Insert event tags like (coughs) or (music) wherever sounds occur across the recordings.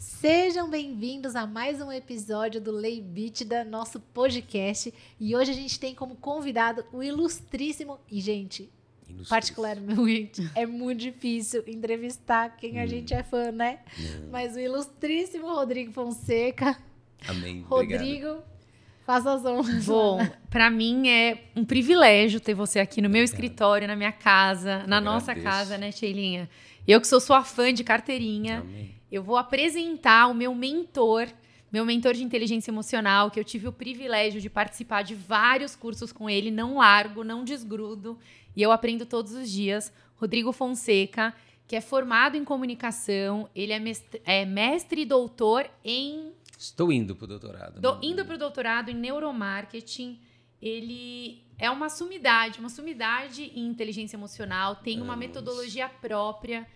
Sejam bem-vindos a mais um episódio do Lei Beat da nosso podcast. E hoje a gente tem como convidado o ilustríssimo. E, gente, particularmente, (laughs) é muito difícil entrevistar quem a hum. gente é fã, né? Mas o ilustríssimo Rodrigo Fonseca. Amém. Rodrigo, Obrigado. faça as honras. Bom, para mim é um privilégio ter você aqui no meu Obrigado. escritório, na minha casa, na nossa casa, né, Sheilinha? Eu que sou sua fã de carteirinha, Amém. Eu vou apresentar o meu mentor, meu mentor de inteligência emocional, que eu tive o privilégio de participar de vários cursos com ele, não largo, não desgrudo, e eu aprendo todos os dias. Rodrigo Fonseca, que é formado em comunicação, ele é mestre, é mestre e doutor em. Estou indo para o doutorado. Do, indo para o doutorado em neuromarketing. Ele é uma sumidade, uma sumidade em inteligência emocional, tem uma metodologia própria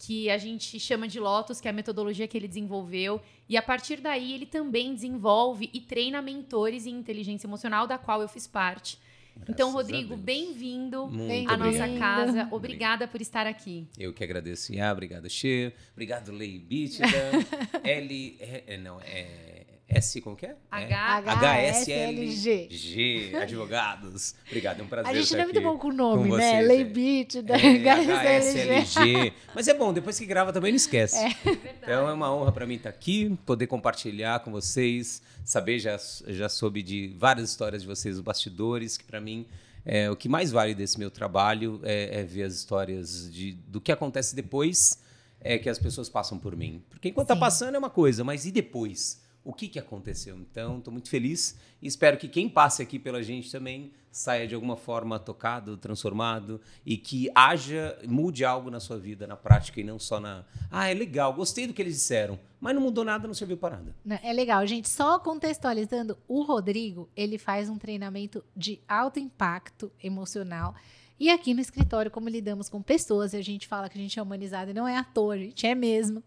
que a gente chama de Lotus, que é a metodologia que ele desenvolveu, e a partir daí ele também desenvolve e treina mentores em inteligência emocional, da qual eu fiz parte. Graças então, Rodrigo, bem-vindo à nossa casa. Obrigada por estar aqui. Eu que agradeço. Ah, obrigado, Che. Obrigado, Lei Bitida. (laughs) L. É, não, é. S, como que é? HSLG. G, advogados. Obrigado, é um prazer A gente não é muito bom com o nome, com né? Lei Beat, da é, HSLG. Mas é bom, depois que grava também não esquece. É. Então é uma honra para mim estar aqui, poder compartilhar com vocês, saber, já, já soube de várias histórias de vocês, os bastidores, que para mim é, o que mais vale desse meu trabalho é, é ver as histórias de, do que acontece depois é que as pessoas passam por mim. Porque enquanto está passando é uma coisa, mas e depois? O que, que aconteceu. Então, estou muito feliz e espero que quem passe aqui pela gente também saia de alguma forma tocado, transformado e que haja, mude algo na sua vida, na prática e não só na. Ah, é legal, gostei do que eles disseram, mas não mudou nada, não serviu para nada. É legal, gente. Só contextualizando, o Rodrigo ele faz um treinamento de alto impacto emocional. E aqui no escritório, como lidamos com pessoas, e a gente fala que a gente é humanizado e não é ator, a gente é mesmo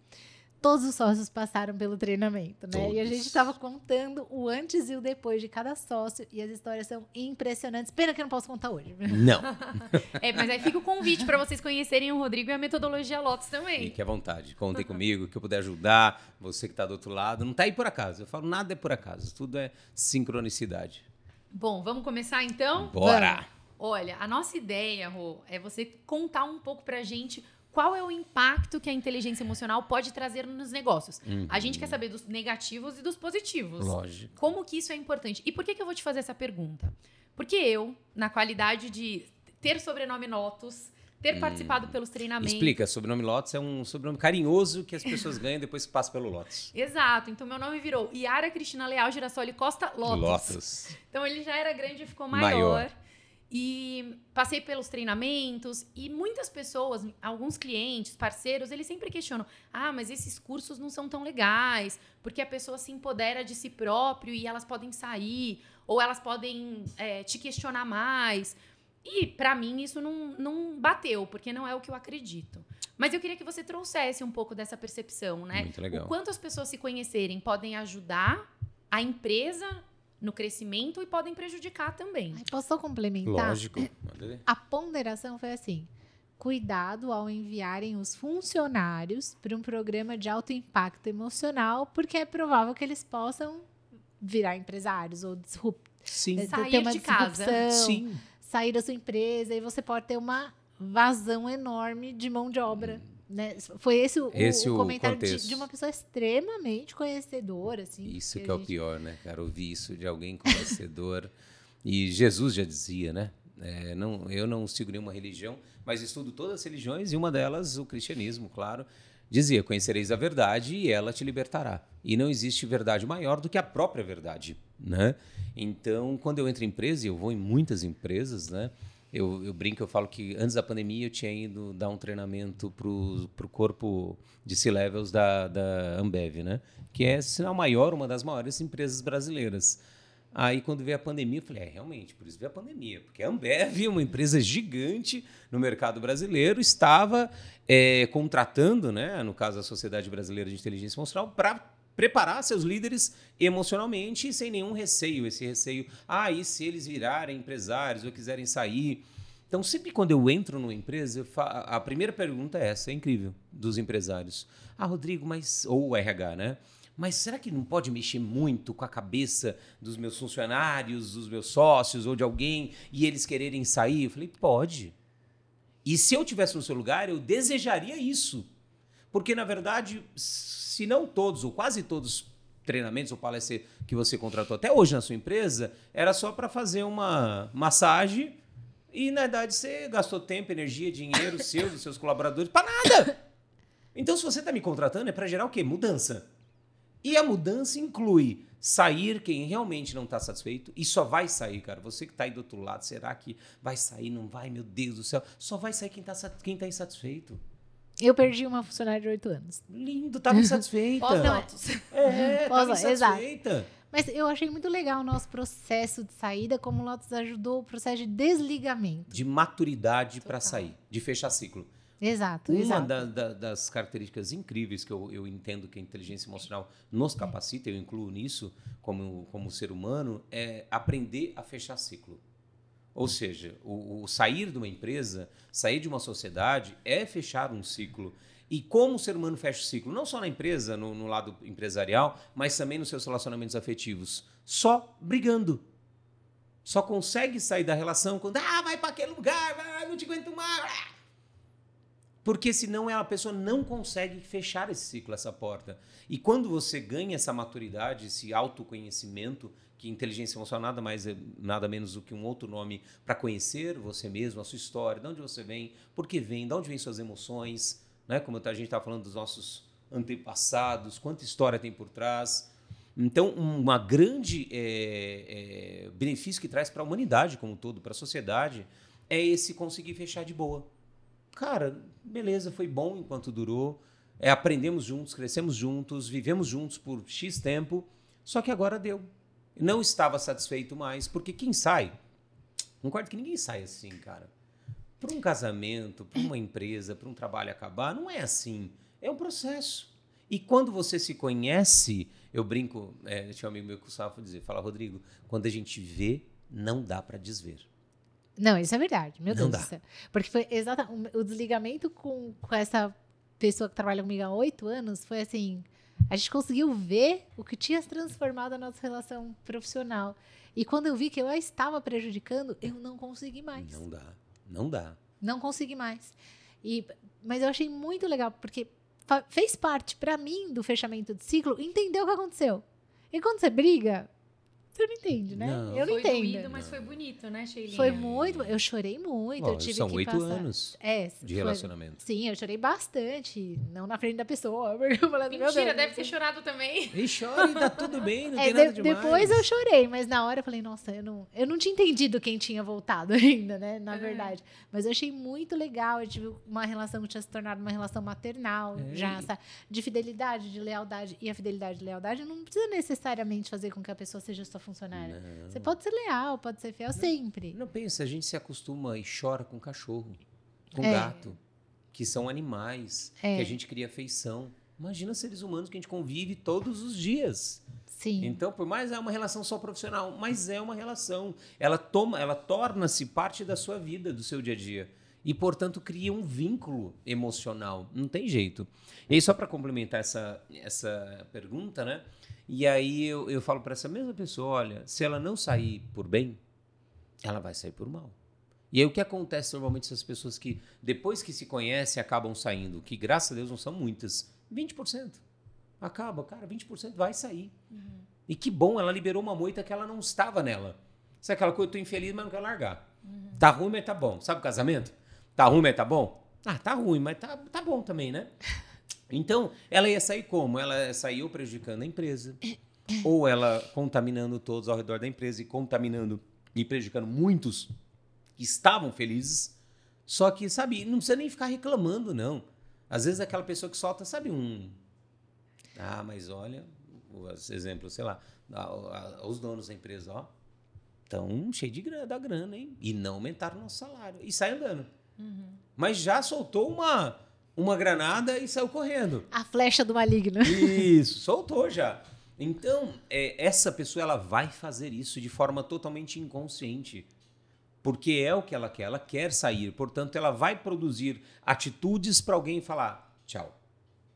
todos os sócios passaram pelo treinamento, né? Todos. E a gente estava contando o antes e o depois de cada sócio e as histórias são impressionantes. Pena que eu não posso contar hoje. Não. (laughs) é, mas aí fica o convite para vocês conhecerem o Rodrigo e a metodologia Lotus também. Fique à vontade, contem comigo, que eu puder ajudar, você que está do outro lado. Não está aí por acaso. Eu falo, nada é por acaso, tudo é sincronicidade. Bom, vamos começar então? Bora! Vamos. Olha, a nossa ideia, Rô, é você contar um pouco pra gente qual é o impacto que a inteligência emocional pode trazer nos negócios. Uhum. A gente quer saber dos negativos e dos positivos. Lógico. Como que isso é importante? E por que, que eu vou te fazer essa pergunta? Porque eu, na qualidade de ter sobrenome Lotus, ter hum. participado pelos treinamentos. Explica, sobrenome Lotus é um sobrenome carinhoso que as pessoas ganham depois que passa pelo Lotus. (laughs) Exato, então meu nome virou Yara Cristina Leal Girassoli Costa Lotus. Lotus. Então ele já era grande e ficou maior. maior. E passei pelos treinamentos e muitas pessoas, alguns clientes, parceiros, eles sempre questionam: ah, mas esses cursos não são tão legais, porque a pessoa se empodera de si próprio e elas podem sair, ou elas podem é, te questionar mais. E para mim isso não, não bateu, porque não é o que eu acredito. Mas eu queria que você trouxesse um pouco dessa percepção, né? Muito legal. O quanto as pessoas se conhecerem podem ajudar a empresa no crescimento e podem prejudicar também. Ai, posso complementar? Lógico. A ponderação foi assim: cuidado ao enviarem os funcionários para um programa de alto impacto emocional, porque é provável que eles possam virar empresários ou disrupt, Sim. Eh, sair de casa, Sim. sair da sua empresa e você pode ter uma vazão enorme de mão de obra. Hum né? Foi esse o, esse o, o comentário de, de, uma pessoa extremamente conhecedora. Assim, isso que, que é gente... o pior, né, cara? Ouvir isso de alguém conhecedor. (laughs) e Jesus já dizia, né? É, não, eu não sigo nenhuma religião, mas estudo todas as religiões e uma delas, o cristianismo, claro. Dizia: Conhecereis a verdade e ela te libertará. E não existe verdade maior do que a própria verdade. Né? Então, quando eu entro em empresa, e eu vou em muitas empresas, né? Eu, eu, brinco, eu falo que antes da pandemia eu tinha ido dar um treinamento para o corpo de C-Levels da, da Ambev, né? Que é, sinal maior, uma das maiores empresas brasileiras. Aí, quando veio a pandemia, eu falei, é, realmente, por isso veio a pandemia. Porque a Ambev, uma empresa gigante no mercado brasileiro, estava é, contratando, né, no caso a Sociedade Brasileira de Inteligência Emocional, para preparar seus líderes emocionalmente sem nenhum receio. Esse receio, ah, e se eles virarem empresários ou quiserem sair? Então, sempre quando eu entro numa empresa, a primeira pergunta é essa, é incrível, dos empresários. Ah, Rodrigo, mas. Ou RH, né? Mas será que não pode mexer muito com a cabeça dos meus funcionários, dos meus sócios ou de alguém e eles quererem sair? Eu falei, pode. E se eu tivesse no seu lugar, eu desejaria isso. Porque, na verdade, se não todos, ou quase todos treinamentos ou palestras que você contratou até hoje na sua empresa, era só para fazer uma massagem e, na verdade, você gastou tempo, energia, dinheiro (laughs) seu, dos seus colaboradores, para nada. Então, se você está me contratando, é para gerar o quê? Mudança. E a mudança inclui sair quem realmente não está satisfeito e só vai sair, cara. Você que está aí do outro lado, será que vai sair? Não vai? Meu Deus do céu. Só vai sair quem está quem tá insatisfeito. Eu perdi uma funcionária de oito anos. Lindo, estava (laughs) insatisfeita. Pós-notos. É, estava (laughs) insatisfeita. Exato. Mas eu achei muito legal o nosso processo de saída, como o Lotus ajudou o processo de desligamento. De maturidade para sair, de fechar ciclo. Exato. Uma exato. Da, da, das características incríveis que eu, eu, entendo que a inteligência emocional nos capacita, eu incluo nisso como, como ser humano, é aprender a fechar ciclo. Ou seja, o, o sair de uma empresa, sair de uma sociedade é fechar um ciclo. E como o ser humano fecha o ciclo? Não só na empresa, no, no lado empresarial, mas também nos seus relacionamentos afetivos. Só brigando. Só consegue sair da relação quando, ah, vai para aquele lugar, não te aguento mais. Porque senão a pessoa não consegue fechar esse ciclo, essa porta. E quando você ganha essa maturidade, esse autoconhecimento, que inteligência emocional nada mais é nada menos do que um outro nome para conhecer você mesmo, a sua história, de onde você vem, por que vem, de onde vêm suas emoções, né? Como a gente estava falando dos nossos antepassados, quanta história tem por trás. Então, uma grande é, é, benefício que traz para a humanidade como um todo, para a sociedade, é esse conseguir fechar de boa cara, beleza, foi bom enquanto durou. É, aprendemos juntos, crescemos juntos, vivemos juntos por X tempo, só que agora deu. Não estava satisfeito mais, porque quem sai, concordo que ninguém sai assim, cara. Para um casamento, para uma empresa, para um trabalho acabar, não é assim. É um processo. E quando você se conhece, eu brinco, é, tinha um amigo meu que costumava dizer, fala, Rodrigo, quando a gente vê, não dá para desver. Não, isso é verdade, meu Deus do céu. Porque foi exatamente o desligamento com, com essa pessoa que trabalha comigo há oito anos foi assim. A gente conseguiu ver o que tinha transformado a nossa relação profissional. E quando eu vi que eu a estava prejudicando, eu não consegui mais. Não dá. Não dá. Não consegui mais. E, mas eu achei muito legal, porque fez parte, para mim, do fechamento de ciclo, entender o que aconteceu. E quando você briga, você não entende, né? Não. Eu não foi entendo. Doído, mas foi bonito, né, Sheilinha? Foi muito. Eu chorei muito. Bom, eu tive são que oito anos é, de relacionamento. Sim, eu chorei bastante. Não na frente da pessoa. (laughs) Porque eu falei, Mentira, deve ter chorado também. (laughs) E chore, tá tudo bem, não é, tem de, nada demais. Depois eu chorei, mas na hora eu falei, nossa, eu não, eu não tinha entendido quem tinha voltado (laughs) ainda, né? Na verdade. Mas eu achei muito legal. Eu tive uma relação que tinha se tornado uma relação maternal, É. já, essa, de fidelidade, de lealdade. E a fidelidade e lealdade não precisa necessariamente fazer com que a pessoa seja sua funcionária. Não. Você pode ser leal, pode ser fiel sempre. Não pensa, a gente se acostuma e chora com cachorro, com É. gato, que são animais, É. que a gente cria afeição. Imagina seres humanos que a gente convive todos os dias. Sim. Então, por mais é uma relação só profissional, mas é uma relação. Ela toma, ela torna-se parte da sua vida, do seu dia a dia. E, portanto, cria um vínculo emocional. Não tem jeito. E aí, só para complementar essa, essa pergunta, né? E aí eu, eu falo para essa mesma pessoa: olha, se ela não sair por bem, ela vai sair por mal. E aí o que acontece normalmente essas pessoas que depois que se conhecem acabam saindo, que graças a Deus não são muitas, 20%. Acaba, cara, 20% vai sair. E que bom, ela liberou uma moita que ela não estava nela. Sabe aquela coisa, eu tô infeliz, mas não quero largar. Tá ruim, mas tá bom. Sabe o casamento? Tá ruim, mas tá bom? Ah, tá ruim, mas tá, tá bom também, né? (laughs) Então, ela ia sair como? Ela ou prejudicando a empresa, (coughs) ou ela contaminando todos ao redor da empresa e contaminando e prejudicando muitos que estavam felizes. Só que, sabe, não precisa nem ficar reclamando, não. Às vezes aquela pessoa que solta, sabe, um. Ah, mas olha, os exemplos, sei lá, os donos da empresa, ó, estão cheios de grana, da grana, hein? E não aumentaram o nosso salário. E sai andando. Mas já soltou uma, uma granada e saiu correndo. A flecha do maligno. (laughs) Isso, soltou já. Então, é, essa pessoa ela vai fazer isso de forma totalmente inconsciente. porque é o que ela quer, ela quer sair, portanto, ela vai produzir atitudes para alguém falar tchau.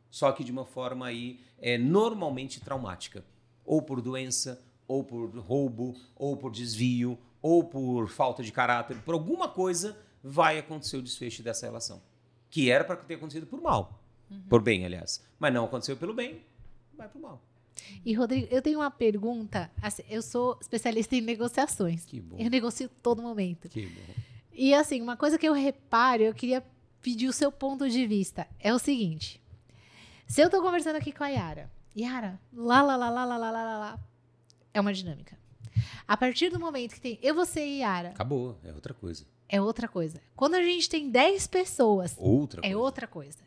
Só que de uma forma aí é normalmente traumática, ou por doença, ou por roubo, ou por desvio, ou por falta de caráter, por alguma coisa vai acontecer o desfecho dessa relação, que era para ter acontecido por mal, uhum. por bem, aliás, mas não aconteceu pelo bem, vai pro mal. E, Rodrigo, eu tenho uma pergunta. Assim, eu sou especialista em negociações. Que bom. Eu negocio todo momento. Que bom. E, assim, uma coisa que eu reparo, eu queria pedir o seu ponto de vista. É o seguinte. Se eu tô conversando aqui com a Yara, Yara, lá, lá, lá, lá, lá, lá, lá, lá, é uma dinâmica. A partir do momento que tem eu, você e Yara. Acabou, é outra coisa. É outra coisa. Quando a gente tem 10 pessoas, outra é coisa. outra coisa.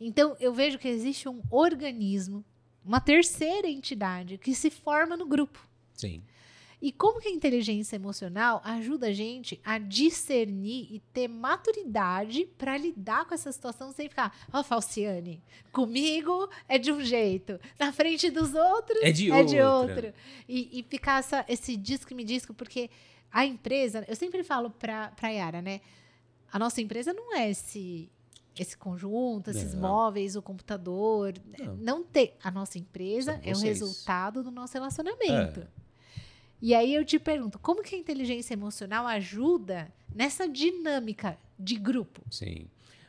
Então, eu vejo que existe um organismo uma terceira entidade que se forma no grupo. Sim. E como que a inteligência emocional ajuda a gente a discernir e ter maturidade para lidar com essa situação sem ficar, ó, oh, Falciane, comigo é de um jeito, na frente dos outros é de, é de outro. E, e ficar essa, esse disco me disco, porque a empresa, eu sempre falo para a Yara, né? A nossa empresa não é esse esse conjunto, esses não. móveis, o computador. Não. não tem. A nossa empresa é o resultado do nosso relacionamento. É. E aí eu te pergunto, como que a inteligência emocional ajuda nessa dinâmica de grupo? Sim.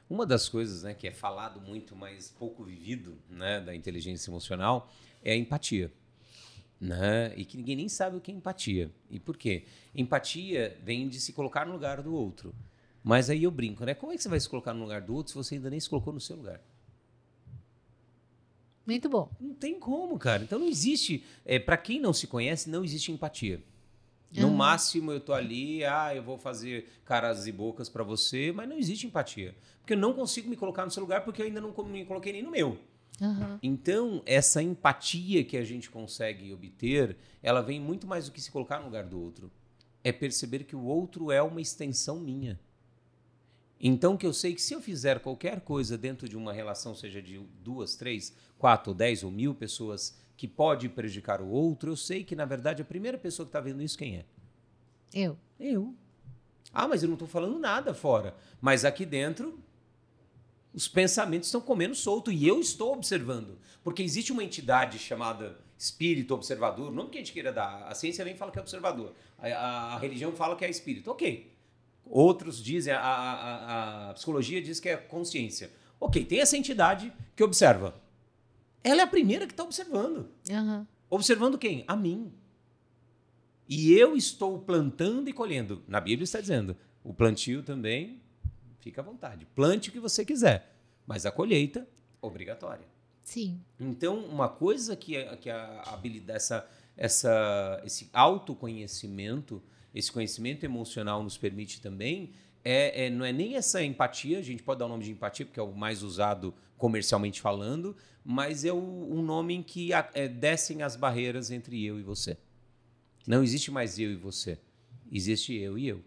Uma das coisas né, que é falado muito, mas pouco vivido né, da inteligência emocional é a empatia. Né? E que ninguém nem sabe o que é empatia. E por quê? Empatia vem de se colocar no lugar do outro. Mas aí eu brinco, né? Como é que você vai se colocar no lugar do outro se você ainda nem se colocou no seu lugar? Muito bom. Não tem como, cara. Então não existe. É, para quem não se conhece, não existe empatia. No uhum. máximo eu tô ali, ah, eu vou fazer caras e bocas para você, mas não existe empatia. Porque eu não consigo me colocar no seu lugar porque eu ainda não me coloquei nem no meu. Uhum. Então, essa empatia que a gente consegue obter, ela vem muito mais do que se colocar no lugar do outro. É perceber que o outro é uma extensão minha. Então, que eu sei que se eu fizer qualquer coisa dentro de uma relação, seja de duas, três, quatro, dez ou mil pessoas, que pode prejudicar o outro, eu sei que, na verdade, a primeira pessoa que está vendo isso, quem é? Eu. Eu. Ah, mas eu não estou falando nada fora. Mas aqui dentro, os pensamentos estão comendo solto e eu estou observando. Porque existe uma entidade chamada espírito observador, o nome que a gente queira dar. A ciência nem fala que é observador. A, a, a religião fala que é espírito. Ok. Outros dizem, a, a, psicologia diz que é consciência. Ok, tem essa entidade que observa. Ela é a primeira que está observando. Uhum. Observando quem? A mim. E eu estou plantando e colhendo. Na Bíblia está dizendo: o plantio também, fica à vontade. Plante o que você quiser. Mas a colheita, obrigatória. Sim. Então, uma coisa que, que a habilidade, essa, essa, esse autoconhecimento esse conhecimento emocional nos permite também é, é, não é nem essa empatia, a gente pode dar o nome de empatia, porque é o mais usado comercialmente falando, mas é o, um nome em que a, é, descem as barreiras entre eu e você. Não existe mais eu e você, existe eu e eu.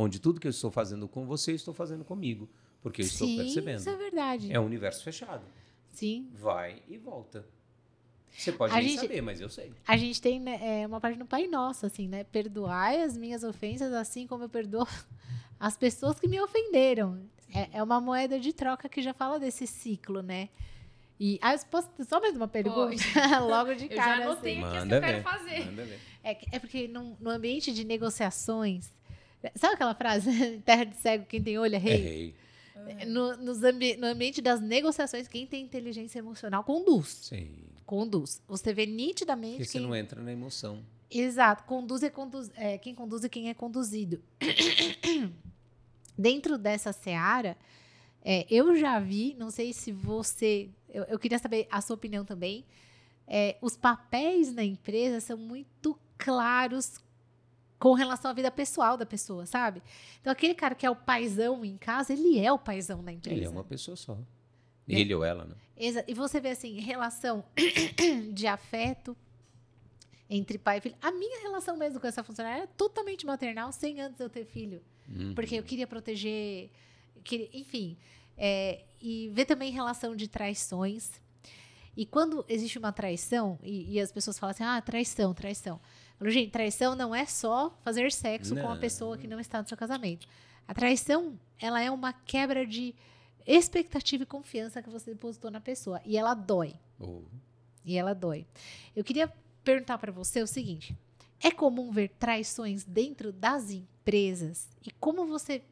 Onde tudo que eu estou fazendo com você, eu estou fazendo comigo, porque eu Sim, estou percebendo. Isso é verdade. É um universo fechado. Sim. Vai e volta. Você pode a nem gente, saber, mas eu sei. A gente tem né, é, uma parte no Pai Nosso, assim, né? Perdoai as minhas ofensas, assim como eu perdoo (laughs) as pessoas que me ofenderam. É, é uma moeda de troca que já fala desse ciclo, né? E ah, posso só mais uma pergunta? (laughs) Logo de cara. Eu já anotei assim. aqui que eu quero fazer. É, é porque no, no, ambiente de negociações. Sabe aquela frase? (laughs) Terra de cego, quem tem olho é rei? É rei. No, ambi no ambiente das negociações, quem tem inteligência emocional conduz. Sim conduz. Você vê nitidamente. Porque quem... você não entra na emoção. Exato. Conduz é, conduz... é quem conduz e quem é conduzido. (coughs) Dentro dessa seara, é, eu já vi, não sei se você. Eu, eu queria saber a sua opinião também. É, os papéis na empresa são muito claros com relação à vida pessoal da pessoa, sabe? Então, aquele cara que é o paizão em casa, ele é o paizão na empresa. Ele é uma pessoa só. Né? Ele ou ela, né? Exato. E você vê assim, relação (coughs) de afeto entre pai e filho. A minha relação mesmo com essa funcionária é totalmente maternal, sem antes eu ter filho. Uhum. Porque eu queria proteger. Queria, enfim. É, e ver também relação de traições. E quando existe uma traição, e, e, as pessoas falam assim, ah, traição, traição. Falou, gente, traição não é só fazer sexo não. com a pessoa que não está no seu casamento. A traição, ela é uma quebra de expectativa e confiança que você depositou na pessoa. E ela dói. Oh. E ela dói. Eu queria perguntar para você o seguinte: é comum ver traições dentro das empresas? E como você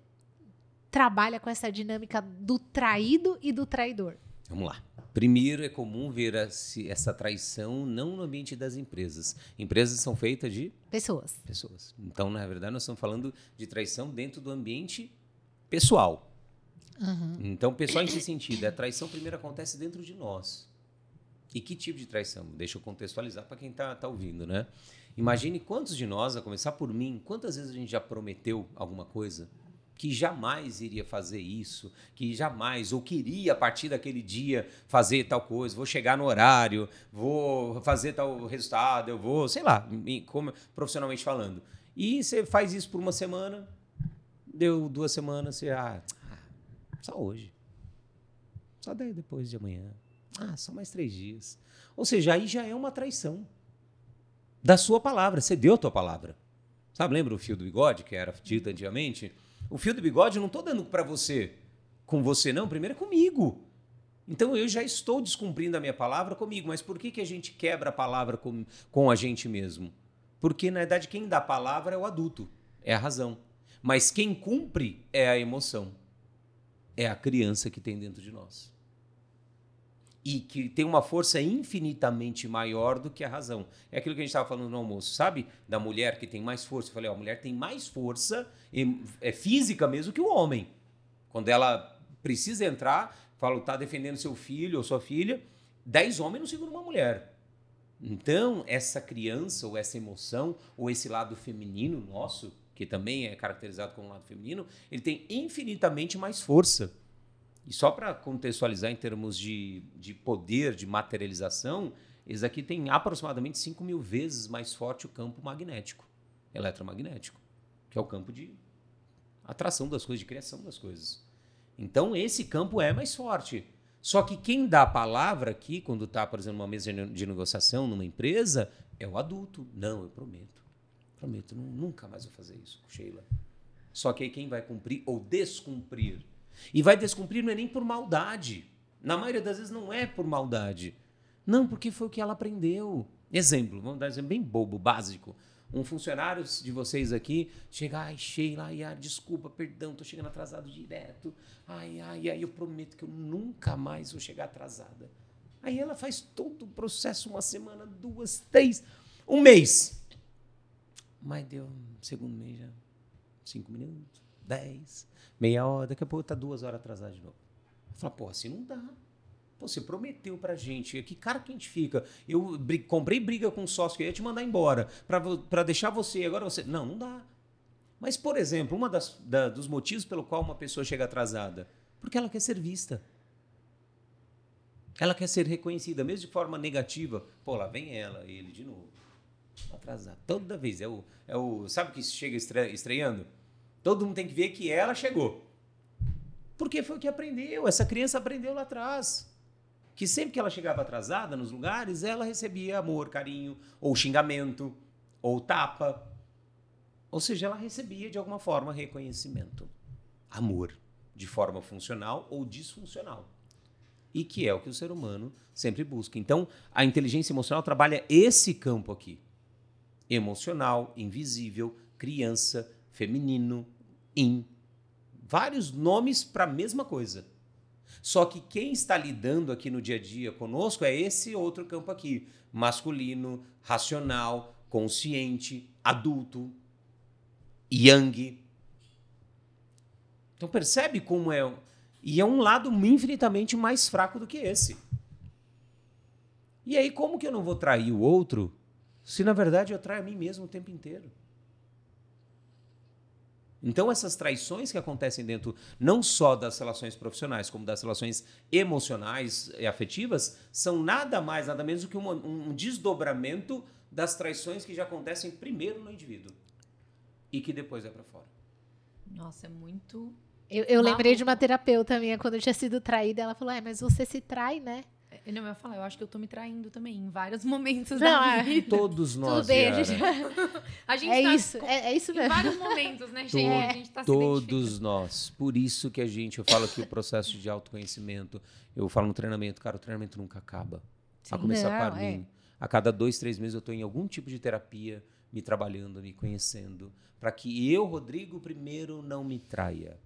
trabalha com essa dinâmica do traído e do traidor? Vamos lá. Primeiro, é comum ver essa traição não no ambiente das empresas. Empresas são feitas de pessoas. Pessoas. Então, na verdade, nós estamos falando de traição dentro do ambiente pessoal. Uhum. Então, pessoal em que sentido? A traição primeiro acontece dentro de nós. E que tipo de traição? Deixa eu contextualizar para quem está tá ouvindo, né? Imagine quantos de nós, a começar por mim, quantas vezes a gente já prometeu alguma coisa que jamais iria fazer isso, que jamais, ou queria a partir daquele dia fazer tal coisa, vou chegar no horário, vou fazer tal resultado, eu vou, sei lá, como, profissionalmente falando. E você faz isso por uma semana, deu duas semanas, você, ah, só hoje. Só daí depois de amanhã. Ah, só mais três dias. Ou seja, aí já é uma traição da sua palavra. Você deu a tua palavra. Sabe, lembra o fio do bigode que era dito antigamente? O fio do bigode eu não estou dando para você, com você não, primeiro é comigo. Então eu já estou descumprindo a minha palavra comigo, mas por que, que a gente quebra a palavra com, com a gente mesmo? Porque na verdade quem dá a palavra é o adulto, é a razão. Mas quem cumpre é a emoção, é a criança que tem dentro de nós e que tem uma força infinitamente maior do que a razão. É aquilo que a gente estava falando no almoço, sabe? Da mulher que tem mais força. Eu falei, ó, a mulher tem mais força, é física mesmo que o homem. Quando ela precisa entrar, fala, tá defendendo seu filho ou sua filha, dez homens não seguram uma mulher. Então, essa criança, ou essa emoção, ou esse lado feminino nosso, que também é caracterizado como lado feminino, ele tem infinitamente mais força. E só para contextualizar em termos de, de poder, de materialização, eles aqui têm aproximadamente 5 mil vezes mais forte o campo magnético, eletromagnético, que é o campo de atração das coisas, de criação das coisas. Então, esse campo é mais forte. Só que quem dá a palavra aqui, quando está, por exemplo, numa mesa de negociação numa empresa, é o adulto. Não, eu prometo. Prometo, nunca mais vou fazer isso, Sheila. Só que aí quem vai cumprir ou descumprir e vai descumprir não é nem por maldade. Na maioria das vezes não é por maldade. Não, porque foi o que ela aprendeu. Exemplo, vamos dar um exemplo bem bobo, básico. Um funcionário de vocês aqui chega, ai, Sheila, ai, ai, desculpa, perdão, tô chegando atrasado direto. Ai, ai, ai, eu prometo que eu nunca mais vou chegar atrasada. Aí ela faz todo o processo, uma semana, duas, três, um mês. Mas deu segundo mês já, cinco minutos, dez meia hora, daqui a pouco tá duas horas atrasado de novo. Fala, pô, assim não dá. Pô, você prometeu pra gente. Que cara que a gente fica? Eu comprei briga com um sócio que ia te mandar embora para deixar você. Agora você. Não, não dá. Mas, por exemplo, um da, dos motivos pelo qual uma pessoa chega atrasada, porque ela quer ser vista. Ela quer ser reconhecida, mesmo de forma negativa. Pô, lá vem ela, ele de novo. Atrasado. Toda vez. É o, é o, sabe que chega estreando? Todo mundo tem que ver que ela chegou. Porque foi o que aprendeu. Essa criança aprendeu lá atrás. Que sempre que ela chegava atrasada nos lugares, ela recebia amor, carinho, ou xingamento, ou tapa. Ou seja, ela recebia de alguma forma reconhecimento. Amor, de forma funcional ou disfuncional. E que é o que o ser humano sempre busca. Então, a inteligência emocional trabalha esse campo aqui: emocional, invisível, criança, feminino, em vários nomes para a mesma coisa. Só que quem está lidando aqui no dia a dia conosco é esse outro campo aqui: masculino, racional, consciente, adulto, yang. Então percebe como é. E é um lado infinitamente mais fraco do que esse. E aí, como que eu não vou trair o outro se na verdade eu traio a mim mesmo o tempo inteiro? Então, essas traições que acontecem dentro não só das relações profissionais, como das relações emocionais e afetivas, são nada mais, nada menos do que um desdobramento das traições que já acontecem primeiro no indivíduo e que depois é para fora. Nossa, é muito. Eu, eu lembrei de uma terapeuta minha, quando eu tinha sido traída, ela falou: é, mas você se trai, né? Eu não eu ia falar, eu acho que eu tô me traindo também em vários (laughs) momentos Não, da é. vida. Todos nós, Tudo bem, a gente... (laughs) A gente É tá isso, com- é, é isso Em mesmo. vários momentos, né, gente? a gente tá. Todos nós. Por isso que a gente, eu falo que o processo de autoconhecimento, eu falo no treinamento, cara, o treinamento nunca acaba. A Sim. começar Não, para é. mim. A cada dois, três meses eu estou em algum tipo de terapia, me trabalhando, me conhecendo, para que eu, Rodrigo, primeiro não me traia.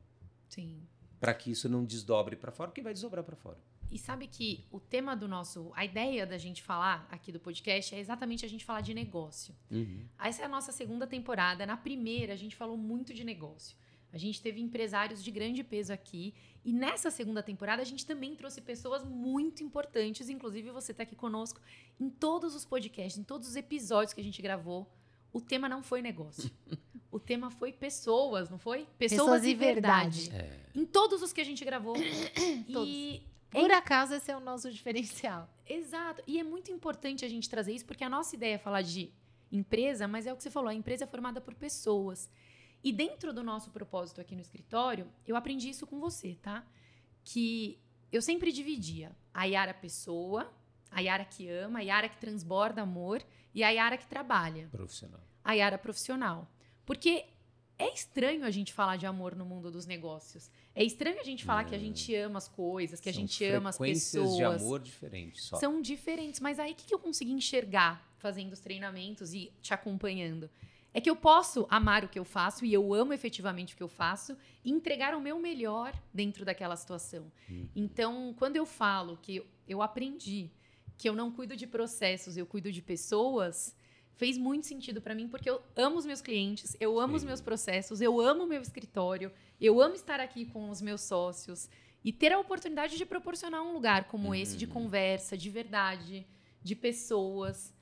Sim. Para que isso não desdobre para fora, porque vai desdobrar para fora. E sabe que o tema do nosso, a ideia da gente falar aqui do podcast é exatamente a gente falar de negócio. Uhum. Essa é a nossa segunda temporada. Na primeira, a gente falou muito de negócio. A gente teve empresários de grande peso aqui. E nessa segunda temporada, a gente também trouxe pessoas muito importantes. Inclusive, você está aqui conosco em todos os podcasts, em todos os episódios que a gente gravou. O tema não foi negócio. (laughs) o tema foi pessoas, não foi? Pessoas e verdade. É. Em todos os que a gente gravou. (coughs) Todos. e Por acaso, esse é o nosso (laughs) diferencial. Exato. E é muito importante a gente trazer isso, porque a nossa ideia é falar de empresa, mas é o que você falou, a empresa é formada por pessoas. E dentro do nosso propósito aqui no escritório, eu aprendi isso com você, tá? Que eu sempre dividia a Yara pessoa, a Yara que ama, a Yara que transborda amor e a Yara que trabalha Profissional. a Yara profissional. Porque é estranho a gente falar de amor no mundo dos negócios. É estranho a gente falar que a gente ama as coisas, que a São gente ama as pessoas. de amor diferentes só. São diferentes. Mas aí o que que eu consegui enxergar fazendo os treinamentos e te acompanhando? É que eu posso amar o que eu faço e eu amo efetivamente o que eu faço e entregar o meu melhor dentro daquela situação. Uhum. Então, quando eu falo que eu aprendi que eu não cuido de processos, eu cuido de pessoas, fez muito sentido para mim porque eu amo os meus clientes, eu amo os Sim. meus processos, eu amo o meu escritório, eu amo estar aqui com os meus sócios e ter a oportunidade de proporcionar um lugar como esse de Uhum. conversa, de verdade, de pessoas.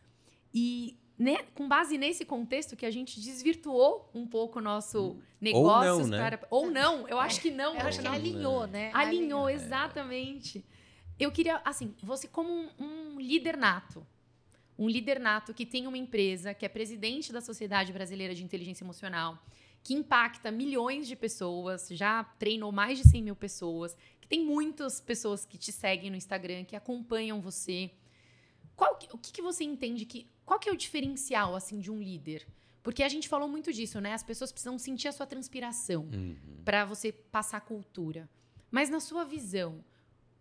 E né, com base nesse contexto que a gente desvirtuou um pouco o nosso negócios não, né? para ou não, eu acho que não, Eu acho que não, alinhou, né? Alinhou, exatamente. Eu queria, assim, você como um, um líder nato, um líder nato que tem uma empresa, que é presidente da Sociedade Brasileira de Inteligência Emocional, que impacta milhões de pessoas, já treinou mais de 100 mil pessoas, que tem muitas pessoas que te seguem no Instagram, que acompanham você. Qual que- o que, que você entende que qual que é o diferencial assim de um líder? Porque a gente falou muito disso, né? As pessoas precisam sentir a sua transpiração Uhum. para você passar cultura. Mas na sua visão,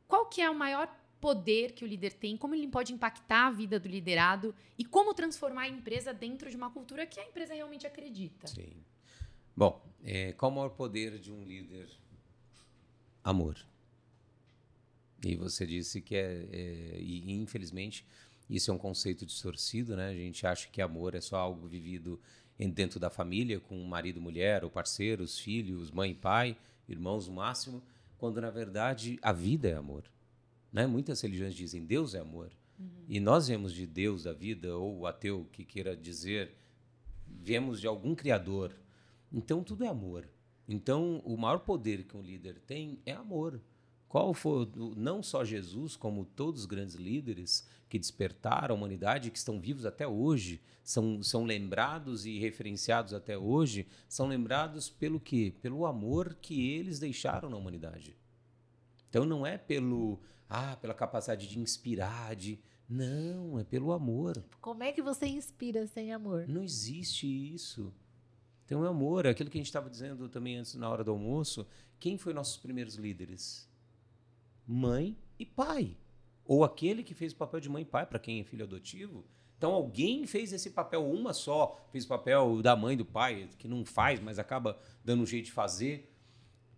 qual que é o maior poder que o líder tem? Como ele pode impactar a vida do liderado e como transformar a empresa dentro de uma cultura que a empresa realmente acredita? Sim. Bom, é, qual o maior poder de um líder? Amor. E você disse que é, é- e infelizmente isso é um conceito distorcido, né? A gente acha que amor é só algo vivido dentro da família, com marido, mulher, ou parceiros, filhos, mãe, pai, irmãos no máximo, quando na verdade a vida é amor. Né? Muitas religiões dizem Deus é amor. E nós vemos de Deus da vida, ou o ateu que queira dizer, vemos de algum criador. Então tudo é amor. Então o maior poder que um líder tem é amor. Qual foi não só Jesus, como todos os grandes líderes que despertaram a humanidade, que estão vivos até hoje, são, são lembrados e referenciados até hoje, são lembrados pelo quê? Pelo amor que eles deixaram na humanidade. Então não é pelo ah, pela capacidade de inspirar, de não, é pelo amor. Como é que você inspira sem amor? Não existe isso. Então é amor, é aquilo que a gente estava dizendo também antes na hora do almoço. Quem foi nossos primeiros líderes? Mãe e pai. Ou aquele que fez o papel de mãe e pai para quem é filho adotivo. Então alguém fez esse papel, uma só fez o papel da mãe do pai, que não faz, mas acaba dando um jeito de fazer.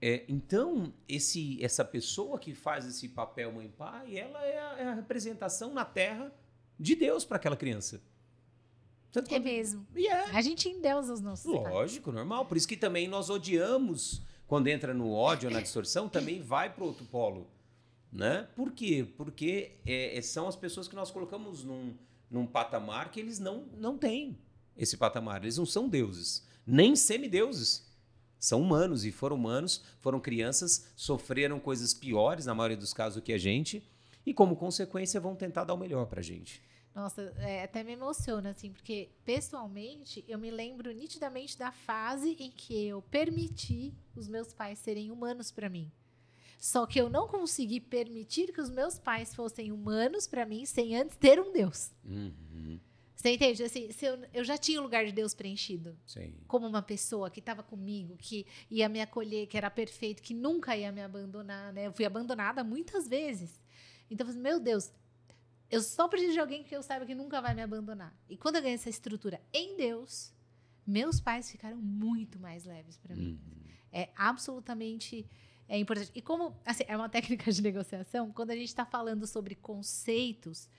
É, então, esse, essa pessoa que faz esse papel mãe e pai, ela é a, é a representação na Terra de Deus para aquela criança. Tanto É quando- mesmo. E é. A gente endeusa os nossos pais. Lógico, normal. Por isso que também nós odiamos, quando entra no ódio, na distorção, também vai para outro polo. Né? Por quê? Porque é, é, são as pessoas que nós colocamos num, num patamar que eles não, não têm esse patamar. Eles não são deuses, nem semideuses. São humanos e foram humanos, foram crianças, sofreram coisas piores, na maioria dos casos, do que a gente, e como consequência vão tentar dar o melhor pra gente. Nossa, é, até me emociona, assim, porque pessoalmente eu me lembro nitidamente da fase em que eu permiti os meus pais serem humanos para mim. Só que eu não consegui permitir que os meus pais fossem humanos para mim sem antes ter um Deus. Uhum. Você entende? Assim, se eu, eu já tinha o lugar de Deus preenchido. Sim. Como uma pessoa que estava comigo, que ia me acolher, que era perfeito, que nunca ia me abandonar, né? Eu fui abandonada muitas vezes. Então, eu falei, meu Deus, eu só preciso de alguém que eu saiba que nunca vai me abandonar. E quando eu ganhei essa estrutura em Deus, meus pais ficaram muito mais leves para mim. Uhum. É absolutamente é importante. E como assim, é uma (laughs) técnica de negociação, quando a gente está falando sobre conceitos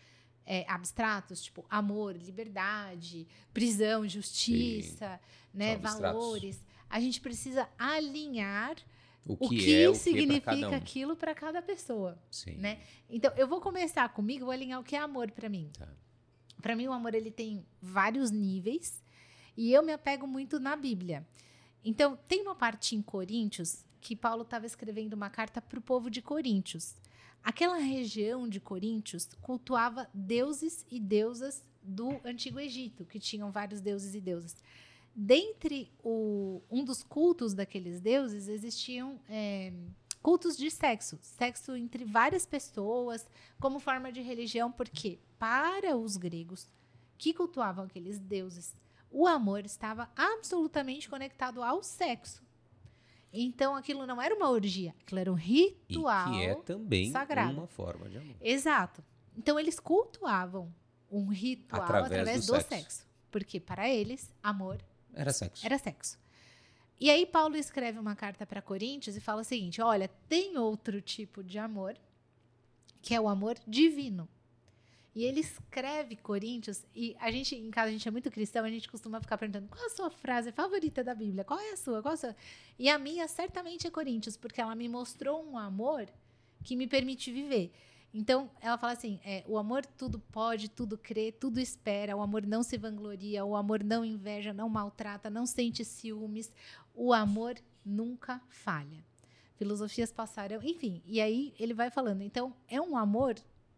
é, abstratos, tipo amor, liberdade, prisão, justiça, né, valores. A gente precisa alinhar o que, o que é, significa o que aquilo para cada pessoa. Sim. Né? Então, eu vou começar comigo, vou alinhar o que é amor para mim. Tá. Para mim, o amor ele tem vários níveis e eu me apego muito na Bíblia. Então, tem uma parte em Coríntios que Paulo estava escrevendo uma carta para o povo de Coríntios. Aquela região de Coríntios cultuava deuses e deusas do Antigo Egito, que tinham vários deuses e deusas. Dentre o, um dos cultos daqueles deuses existiam é, cultos de sexo, sexo entre várias pessoas, como forma de religião, porque para os gregos que cultuavam aqueles deuses, o amor estava absolutamente conectado ao sexo. Então aquilo não era uma orgia, aquilo era um ritual. E que é também sagrado. uma forma de amor. Exato. Então eles cultuavam um ritual através, através do, do sexo. sexo. Porque para eles, amor era sexo. Era sexo. E aí Paulo escreve uma carta para Coríntios e fala o seguinte: olha, tem outro tipo de amor, que é o amor divino. E ele escreve Coríntios, e a gente, em casa, a gente é muito cristão, a gente costuma ficar perguntando qual a sua frase favorita da Bíblia, qual é a sua, qual a sua? E a minha certamente é Coríntios, porque ela me mostrou um amor que me permite viver. Então, ela fala assim: é, o amor tudo pode, tudo crê, tudo espera, o amor não se vangloria, o amor não inveja, não maltrata, não sente ciúmes, o amor nunca falha. Filosofias passaram, enfim, e aí ele vai falando. Então, é um amor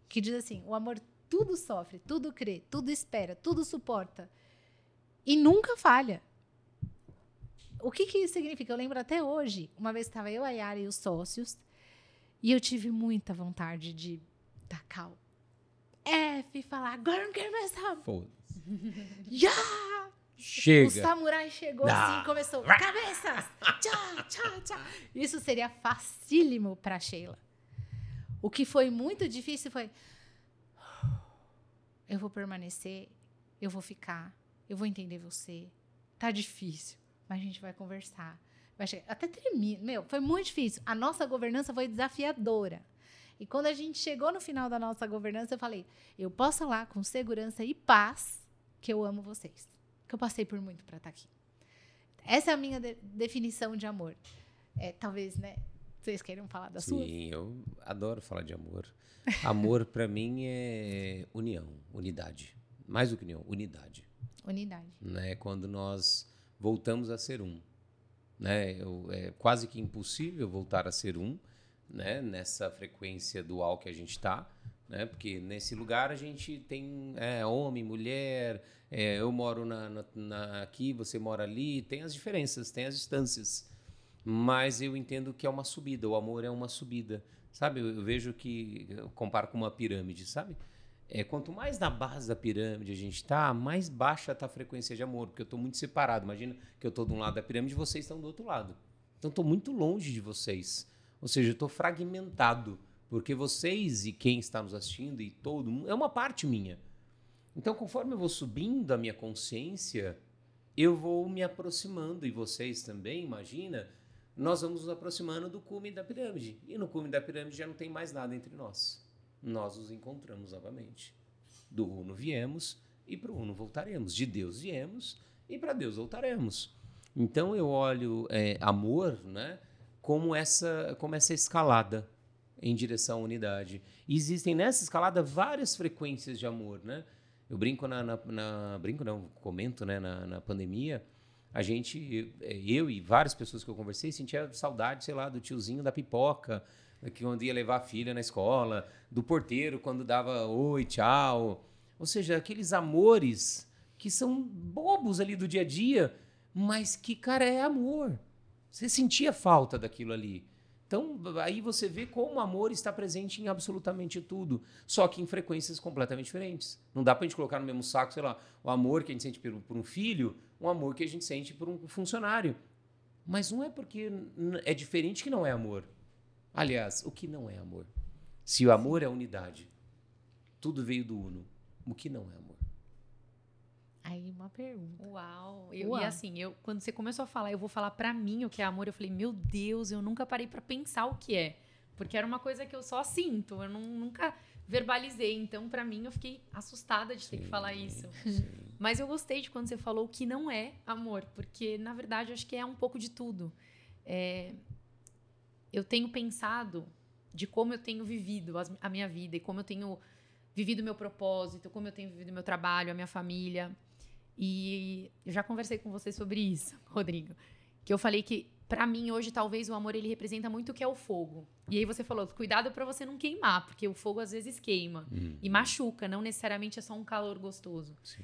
que diz assim: o amor tudo sofre, tudo crê, tudo espera, tudo suporta e nunca falha. O que, que isso significa? Eu lembro até hoje, uma vez estava eu, a Yara e os sócios, e eu tive muita vontade de tacar o F e falar, agora não quero mais saber. (laughs) Foda-se. Yeah! Chega. O samurai chegou ah. assim, começou, (laughs) cabeças! Tchau, tchau, tchau. Isso seria facílimo para Sheila. O que foi muito difícil foi, eu vou permanecer, eu vou ficar, eu vou entender você. Tá difícil, mas a gente vai conversar. Vai chegar, até tremi, meu, foi muito difícil. A nossa governança foi desafiadora. E quando a gente chegou no final da nossa governança, eu falei: eu posso falar com segurança e paz que eu amo vocês. Que eu passei por muito para estar tá aqui. Essa é a minha de definição de amor. É, talvez, né? Vocês queiram falar da sua? Sim, eu adoro falar de amor. Amor (laughs) para mim é união, unidade. Mais do que união, unidade. Unidade. Né? Quando nós voltamos a ser um. Né? Eu, é quase que impossível voltar a ser um, né? Nessa frequência dual que a gente está, né? Porque nesse lugar a gente tem é, homem, mulher, é, eu moro na, na, na, aqui, você mora ali, tem as diferenças, tem as distâncias mas eu entendo que é uma subida, o amor é uma subida. Sabe, eu, eu vejo que, eu comparo com uma pirâmide, sabe? É, quanto mais na base da pirâmide a gente está, mais baixa está a frequência de amor, porque eu estou muito separado. Imagina que eu estou de um lado da pirâmide e vocês estão do outro lado. Então, estou muito longe de vocês. Ou seja, eu estou fragmentado, porque vocês e quem está nos assistindo e todo mundo, é uma parte minha. Então, conforme eu vou subindo a minha consciência, eu vou me aproximando, e vocês também, imagina, nós vamos nos aproximando do cume da pirâmide. E no cume da pirâmide já não tem mais nada entre nós. Nós nos encontramos novamente. Do Uno viemos e para o Uno voltaremos. De Deus viemos e para Deus voltaremos. Então eu olho é, amor né, como, essa, como essa escalada em direção à unidade. E existem nessa escalada várias frequências de amor. Né? Eu brinco na, na, na brinco não comento né, na, na pandemia a gente, é, eu e várias pessoas que eu conversei, sentia saudade, sei lá, do tiozinho da pipoca, que quando ia levar a filha na escola, do porteiro quando dava oi, tchau. Ou seja, aqueles amores que são bobos ali do dia a dia, mas que, cara, é amor. Você sentia falta daquilo ali. Então, aí você vê como o amor está presente em absolutamente tudo, só que em frequências completamente diferentes. Não dá para a gente colocar no mesmo saco, sei lá, o amor que a gente sente por um filho, o amor que a gente sente por um funcionário. Mas não é porque é diferente que não é amor. Aliás, o que não é amor? Se o amor é unidade, tudo veio do uno, o que não é amor? Aí uma pergunta. Uau. Eu, Uau. E assim, eu, quando você começou a falar, eu vou falar para mim o que é amor, eu falei, meu Deus, eu nunca parei para pensar o que é. Porque era uma coisa que eu só sinto, eu não, nunca verbalizei. Então, para mim, eu fiquei assustada de ter sim, que falar isso. Sim. Mas eu gostei de quando você falou que não é amor, porque, na verdade, eu acho que é um pouco de tudo. É, eu tenho pensado de como eu tenho vivido a minha vida e como eu tenho vivido o meu propósito, como eu tenho vivido o meu trabalho, a minha família. E eu já conversei com você sobre isso, (laughs) Rodrigo. Que eu falei que, para mim, hoje, talvez o amor ele representa muito o que é o fogo. E aí você falou, cuidado para você não queimar, porque o fogo às vezes queima hum. e machuca, não necessariamente é só um calor gostoso. Sim.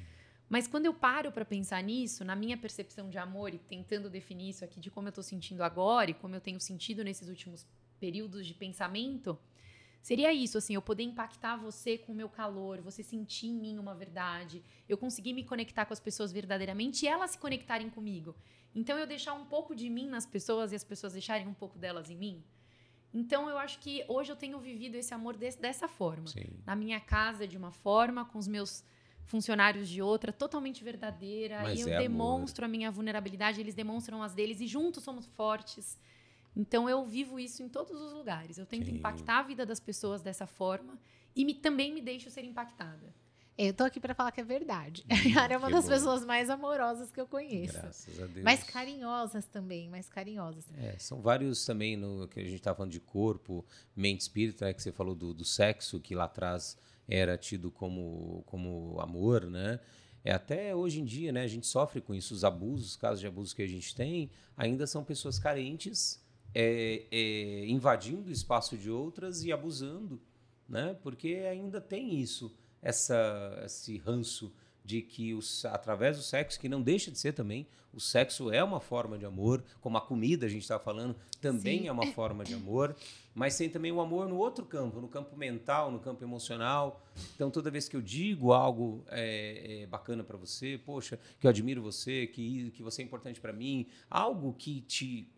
Mas quando eu paro para pensar nisso, na minha percepção de amor e tentando definir isso aqui de como eu estou sentindo agora e como eu tenho sentido nesses últimos períodos de pensamento, Seria isso, assim, eu poder impactar você com o meu calor, você sentir em mim uma verdade, eu conseguir me conectar com as pessoas verdadeiramente e elas se conectarem comigo. Então eu deixar um pouco de mim nas pessoas e as pessoas deixarem um pouco delas em mim. Então eu acho que hoje eu tenho vivido esse amor desse, dessa forma. Sim. Na minha casa de uma forma, com os meus funcionários de outra, totalmente verdadeira. Mas e eu é demonstro amor. a minha vulnerabilidade, eles demonstram as deles e juntos somos fortes. Então eu vivo isso em todos os lugares. Eu tento Sim. impactar a vida das pessoas dessa forma e me, também me deixo ser impactada. Eu tô aqui para falar que é verdade. Hum, (laughs) a Yara é uma das bom. pessoas mais amorosas que eu conheço. Graças a Deus. Mais carinhosas também, mais carinhosas. É, são vários também no que a gente tá falando de corpo, mente, espírito, né, que você falou do, do sexo que lá atrás era tido como como amor, né? É, até hoje em dia, né, a gente sofre com isso, os abusos, os casos de abuso que a gente tem, ainda são pessoas carentes é, é, invadindo o espaço de outras e abusando, né? Porque ainda tem isso, essa, esse ranço de que os, através do sexo, que não deixa de ser também, o sexo é uma forma de amor, como a comida a gente está falando, também Sim. é uma forma de amor, mas tem também o amor no outro campo, no campo mental, no campo emocional. Então, toda vez que eu digo algo é, é bacana para você, poxa, que eu admiro você, que, que você é importante para mim, algo que te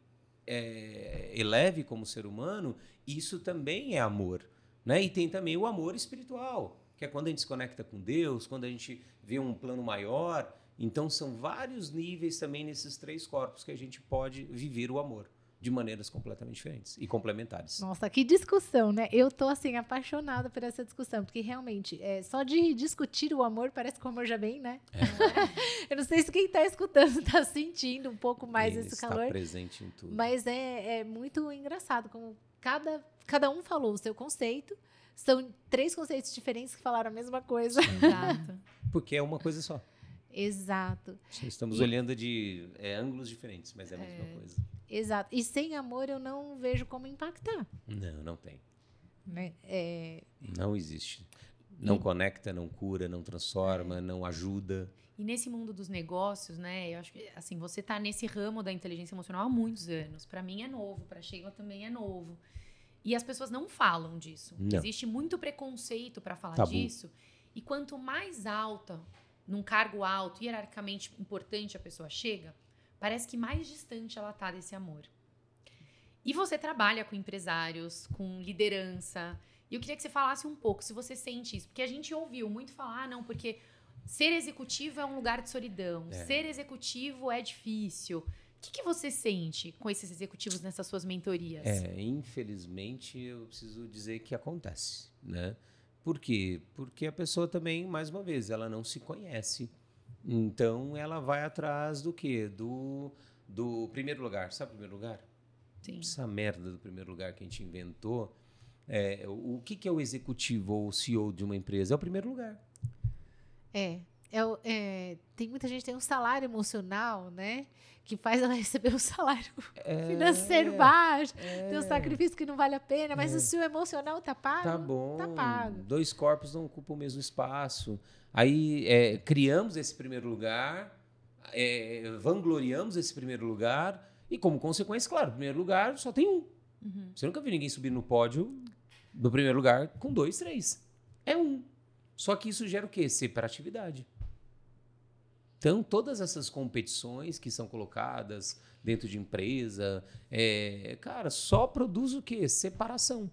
é, eleve como ser humano, isso também é amor. Né? E tem também o amor espiritual, que é quando a gente se conecta com Deus, quando a gente vê um plano maior. Então, são vários níveis também nesses três corpos que a gente pode viver o amor de maneiras completamente diferentes e complementares. Nossa, que discussão, né? Eu tô assim apaixonada por essa discussão, porque realmente, é, só de discutir o amor parece que o amor já vem, né? É. (laughs) Eu não sei se quem tá escutando tá sentindo um pouco mais Ele esse está calor. presente em tudo. Mas é, é muito engraçado como cada, cada um falou o seu conceito. São três conceitos diferentes que falaram a mesma coisa. Exato. (laughs) Porque é uma coisa só. Exato. Estamos e... olhando de é, ângulos diferentes, mas é a mesma é... coisa. Exato. E sem amor eu não vejo como impactar. Não, não tem. Né? É... Não existe. Não e... conecta, não cura, não transforma, é. não ajuda. E nesse mundo dos negócios, né? Eu acho que assim, você está nesse ramo da inteligência emocional há muitos anos. Para mim é novo, para Sheila também é novo. E as pessoas não falam disso. Não. Existe muito preconceito para falar Tabu. disso. E quanto mais alta, num cargo alto, hierarquicamente importante a pessoa chega, parece que mais distante ela tá desse amor. E você trabalha com empresários, com liderança. E eu queria que você falasse um pouco se você sente isso, porque a gente ouviu muito falar, ah, não, porque ser executivo é um lugar de solidão, é. ser executivo é difícil. O que, que, você sente com esses executivos nessas suas mentorias? É, infelizmente, eu preciso dizer que acontece, né? Por quê? Porque a pessoa também, mais uma vez, ela não se conhece. Então ela vai atrás do quê? Do, do primeiro lugar. Sabe o primeiro lugar? Sim. Essa merda do primeiro lugar que a gente inventou. É, o que, que é o executivo ou o CEO de uma empresa? É o primeiro lugar. É. É, é, tem muita gente que tem um salário emocional, né? Que faz ela (laughs) receber um salário é, financeiro baixo, é, tem um sacrifício que não vale a pena, mas é. se o emocional tá pago, tá bom. Tá pago. Dois corpos não ocupam o mesmo espaço. Aí é, criamos esse primeiro lugar, vangloriamos esse primeiro lugar, e como consequência, claro, primeiro lugar só tem um. Uhum. Você nunca viu ninguém subir no pódio do primeiro lugar com dois, três. É um. Só que isso gera o quê? Separatividade. Então, todas essas competições que são colocadas dentro de empresa, é, cara, só produz o quê? Separação.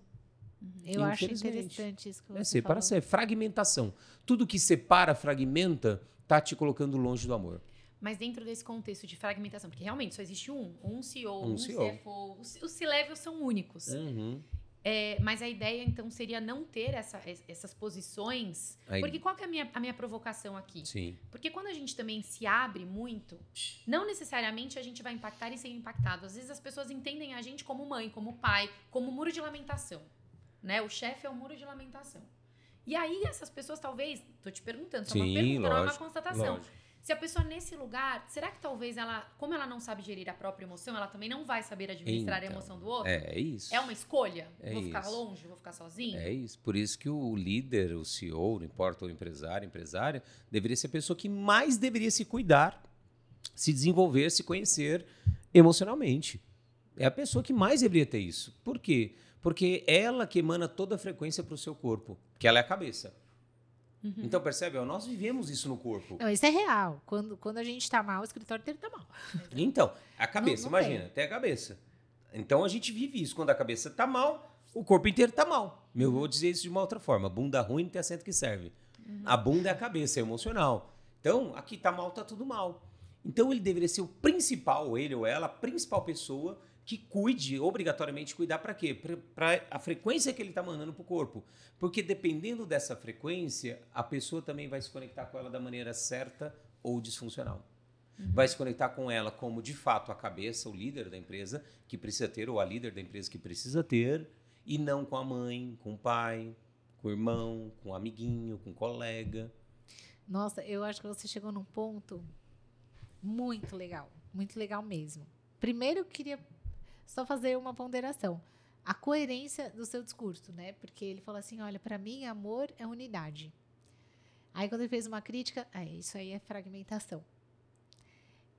Uhum. Eu acho interessante isso que você é separação, é fragmentação. Tudo que separa, fragmenta, tá te colocando longe do amor. Mas dentro desse contexto de fragmentação, porque realmente só existe um, um CEO, um, um CEO. CFO, os C-levels são únicos. Uhum. É, mas a ideia, então, seria não ter essa, essas posições. Aí... Porque qual que é a minha, a minha provocação aqui? Sim. Porque quando a gente também se abre muito, não necessariamente a gente vai impactar e ser impactado. Às vezes as pessoas entendem a gente como mãe, como pai, como muro de lamentação. Né? O chefe é o muro de lamentação. E aí essas pessoas talvez, tô te perguntando, só Sim, uma pergunta, lógico, não é uma constatação. Lógico. Se a pessoa nesse lugar, será que talvez ela, como ela não sabe gerir a própria emoção, ela também não vai saber administrar então, a emoção do outro? É, é isso. É uma escolha? É vou isso. ficar longe, vou ficar sozinho? É isso. Por isso que o líder, o CEO, não importa o empresário, empresária, deveria ser a pessoa que mais deveria se cuidar, se desenvolver, se conhecer emocionalmente. É a pessoa que mais deveria ter isso. Por quê? Porque ela que emana toda a frequência para o seu corpo, que ela é a cabeça. Uhum. Então, percebe? Nós vivemos isso no corpo. Não, isso é real. Quando, quando a gente está mal, o escritório inteiro está mal. (laughs) Então, a cabeça, não, não imagina, tem. a cabeça. Então, a gente vive isso. Quando a cabeça está mal, o corpo inteiro está mal. Eu vou dizer isso de uma outra forma. Bunda ruim não tem assento que serve. Uhum. A bunda é a cabeça, é emocional. Então, aqui está mal, está tudo mal. Então, ele deveria ser o principal, ele ou ela, a principal pessoa que cuide, obrigatoriamente cuidar para quê? Para a frequência que ele está mandando para o corpo. Porque dependendo dessa frequência, a pessoa também vai se conectar com ela da maneira certa ou disfuncional. Uhum. Vai se conectar com ela como, de fato, a cabeça, o líder da empresa que precisa ter, ou a líder da empresa que precisa ter, e não com a mãe, com o pai, com o irmão, com o amiguinho, com o colega. Nossa, eu acho que você chegou num ponto muito legal, muito legal mesmo. Primeiro, eu queria só fazer uma ponderação. A coerência do seu discurso, né? Porque ele falou assim: olha, para mim, amor é unidade. Aí, quando ele fez uma crítica, é, isso aí é fragmentação.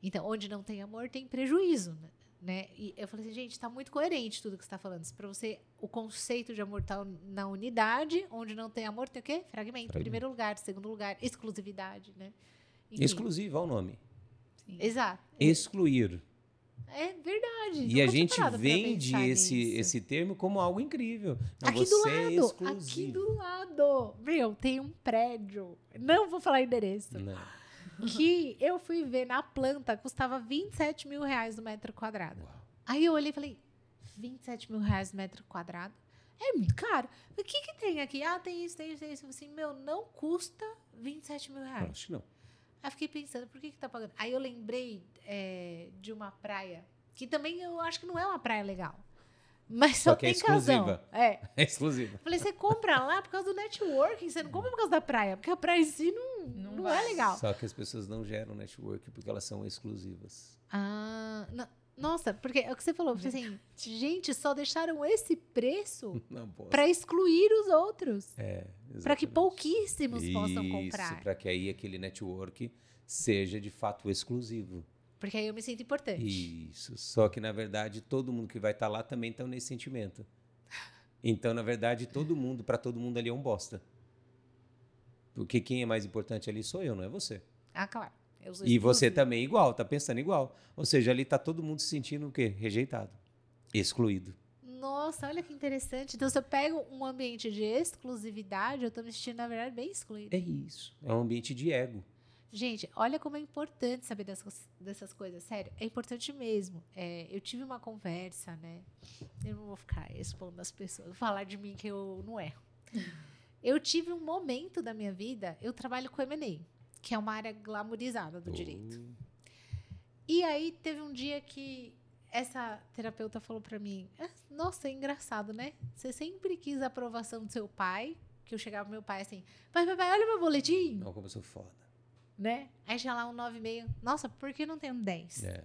Então, onde não tem amor, tem prejuízo, né? E eu falei assim, gente, está muito coerente tudo que você está falando. Para você, o conceito de amor está na unidade, onde não tem amor, tem o quê? Fragmento. Fragmento. Primeiro lugar, segundo lugar, exclusividade, né? Enfim. Exclusivo, é o nome. Sim. Exato. Excluir. É verdade. E a gente vende esse, esse termo como algo incrível. Não, aqui do é lado, é aqui do lado. Meu, tem um prédio. Não vou falar endereço. Não. Que eu fui ver na planta, custava 27 mil reais no metro quadrado. Uau. Aí eu olhei e falei, 27 mil reais no metro quadrado? É muito caro. O que, que tem aqui? Ah, tem isso, tem isso, tem isso. Assim, meu, não custa 27 mil reais. Acho que não. Aí fiquei pensando, por que que tá pagando? Aí eu lembrei é, de uma praia, que também eu acho que não é uma praia legal. Mas só, só tem (laughs) é exclusiva. É. é exclusiva. Falei, você compra lá por causa do networking, você não compra por causa da praia, porque a praia em si não, não, não é legal. Só que as pessoas não geram network porque elas são exclusivas. Ah, não. Nossa, porque é o que você falou, assim, gente, só deixaram esse preço (laughs) para excluir os outros. É, para que pouquíssimos Isso, possam comprar. para que aí aquele network seja de fato exclusivo. Porque aí eu me sinto importante. Isso. Só que na verdade todo mundo que vai estar tá lá também está nesse sentimento. Então, na verdade, todo mundo, para todo mundo ali é um bosta. Porque quem é mais importante ali sou eu, não é você. Ah, claro. E você também igual, tá pensando igual. Ou seja, ali tá todo mundo se sentindo o quê? Rejeitado, excluído. Nossa, olha que interessante. Então, se eu pego um ambiente de exclusividade, eu tô me sentindo, na verdade, bem excluído. É isso. É um ambiente de ego. Gente, olha como é importante saber dessas, dessas coisas. Sério, é importante mesmo. É, eu tive uma conversa, né? Eu não vou ficar expondo as pessoas, falar de mim que eu não erro. (laughs) Eu tive um momento da minha vida, eu trabalho com M&A que é uma área glamourizada do oh. direito. E aí teve um dia que essa terapeuta falou para mim: ah, Nossa, é engraçado, né? Você sempre quis a aprovação do seu pai. Que eu chegava pro meu pai assim: Pai, pai, pai, olha meu boletim. Não, como eu sou foda. Né? Aí tinha lá um 9,5. Nossa, por que não tem um 10? É.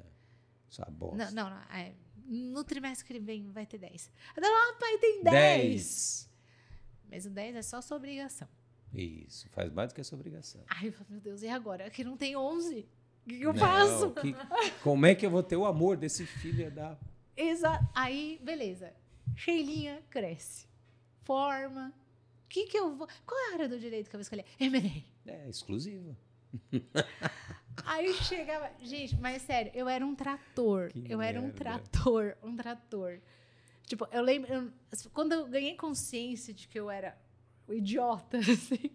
Só bosta. Não, não, não. É, no trimestre que vem vai ter 10. Ah, pai, tem 10. 10. Mas o 10 é só sua obrigação. Isso, faz mais do que essa obrigação. Ai, meu Deus, e agora? Aqui não tem 11. O que, que eu não, faço? Que, como é que eu vou ter o amor desse filho da. Exato. Aí, beleza. Sheilinha cresce. Forma. O que que eu vou... Qual é a área do direito que eu vou escolher? M&A. É, exclusivo. Aí chegava. Gente, mas sério, eu era um trator. Que eu era um merda. trator, um trator. Tipo, eu lembro. eu- quando eu ganhei consciência de que eu era o idiota, (laughs) assim,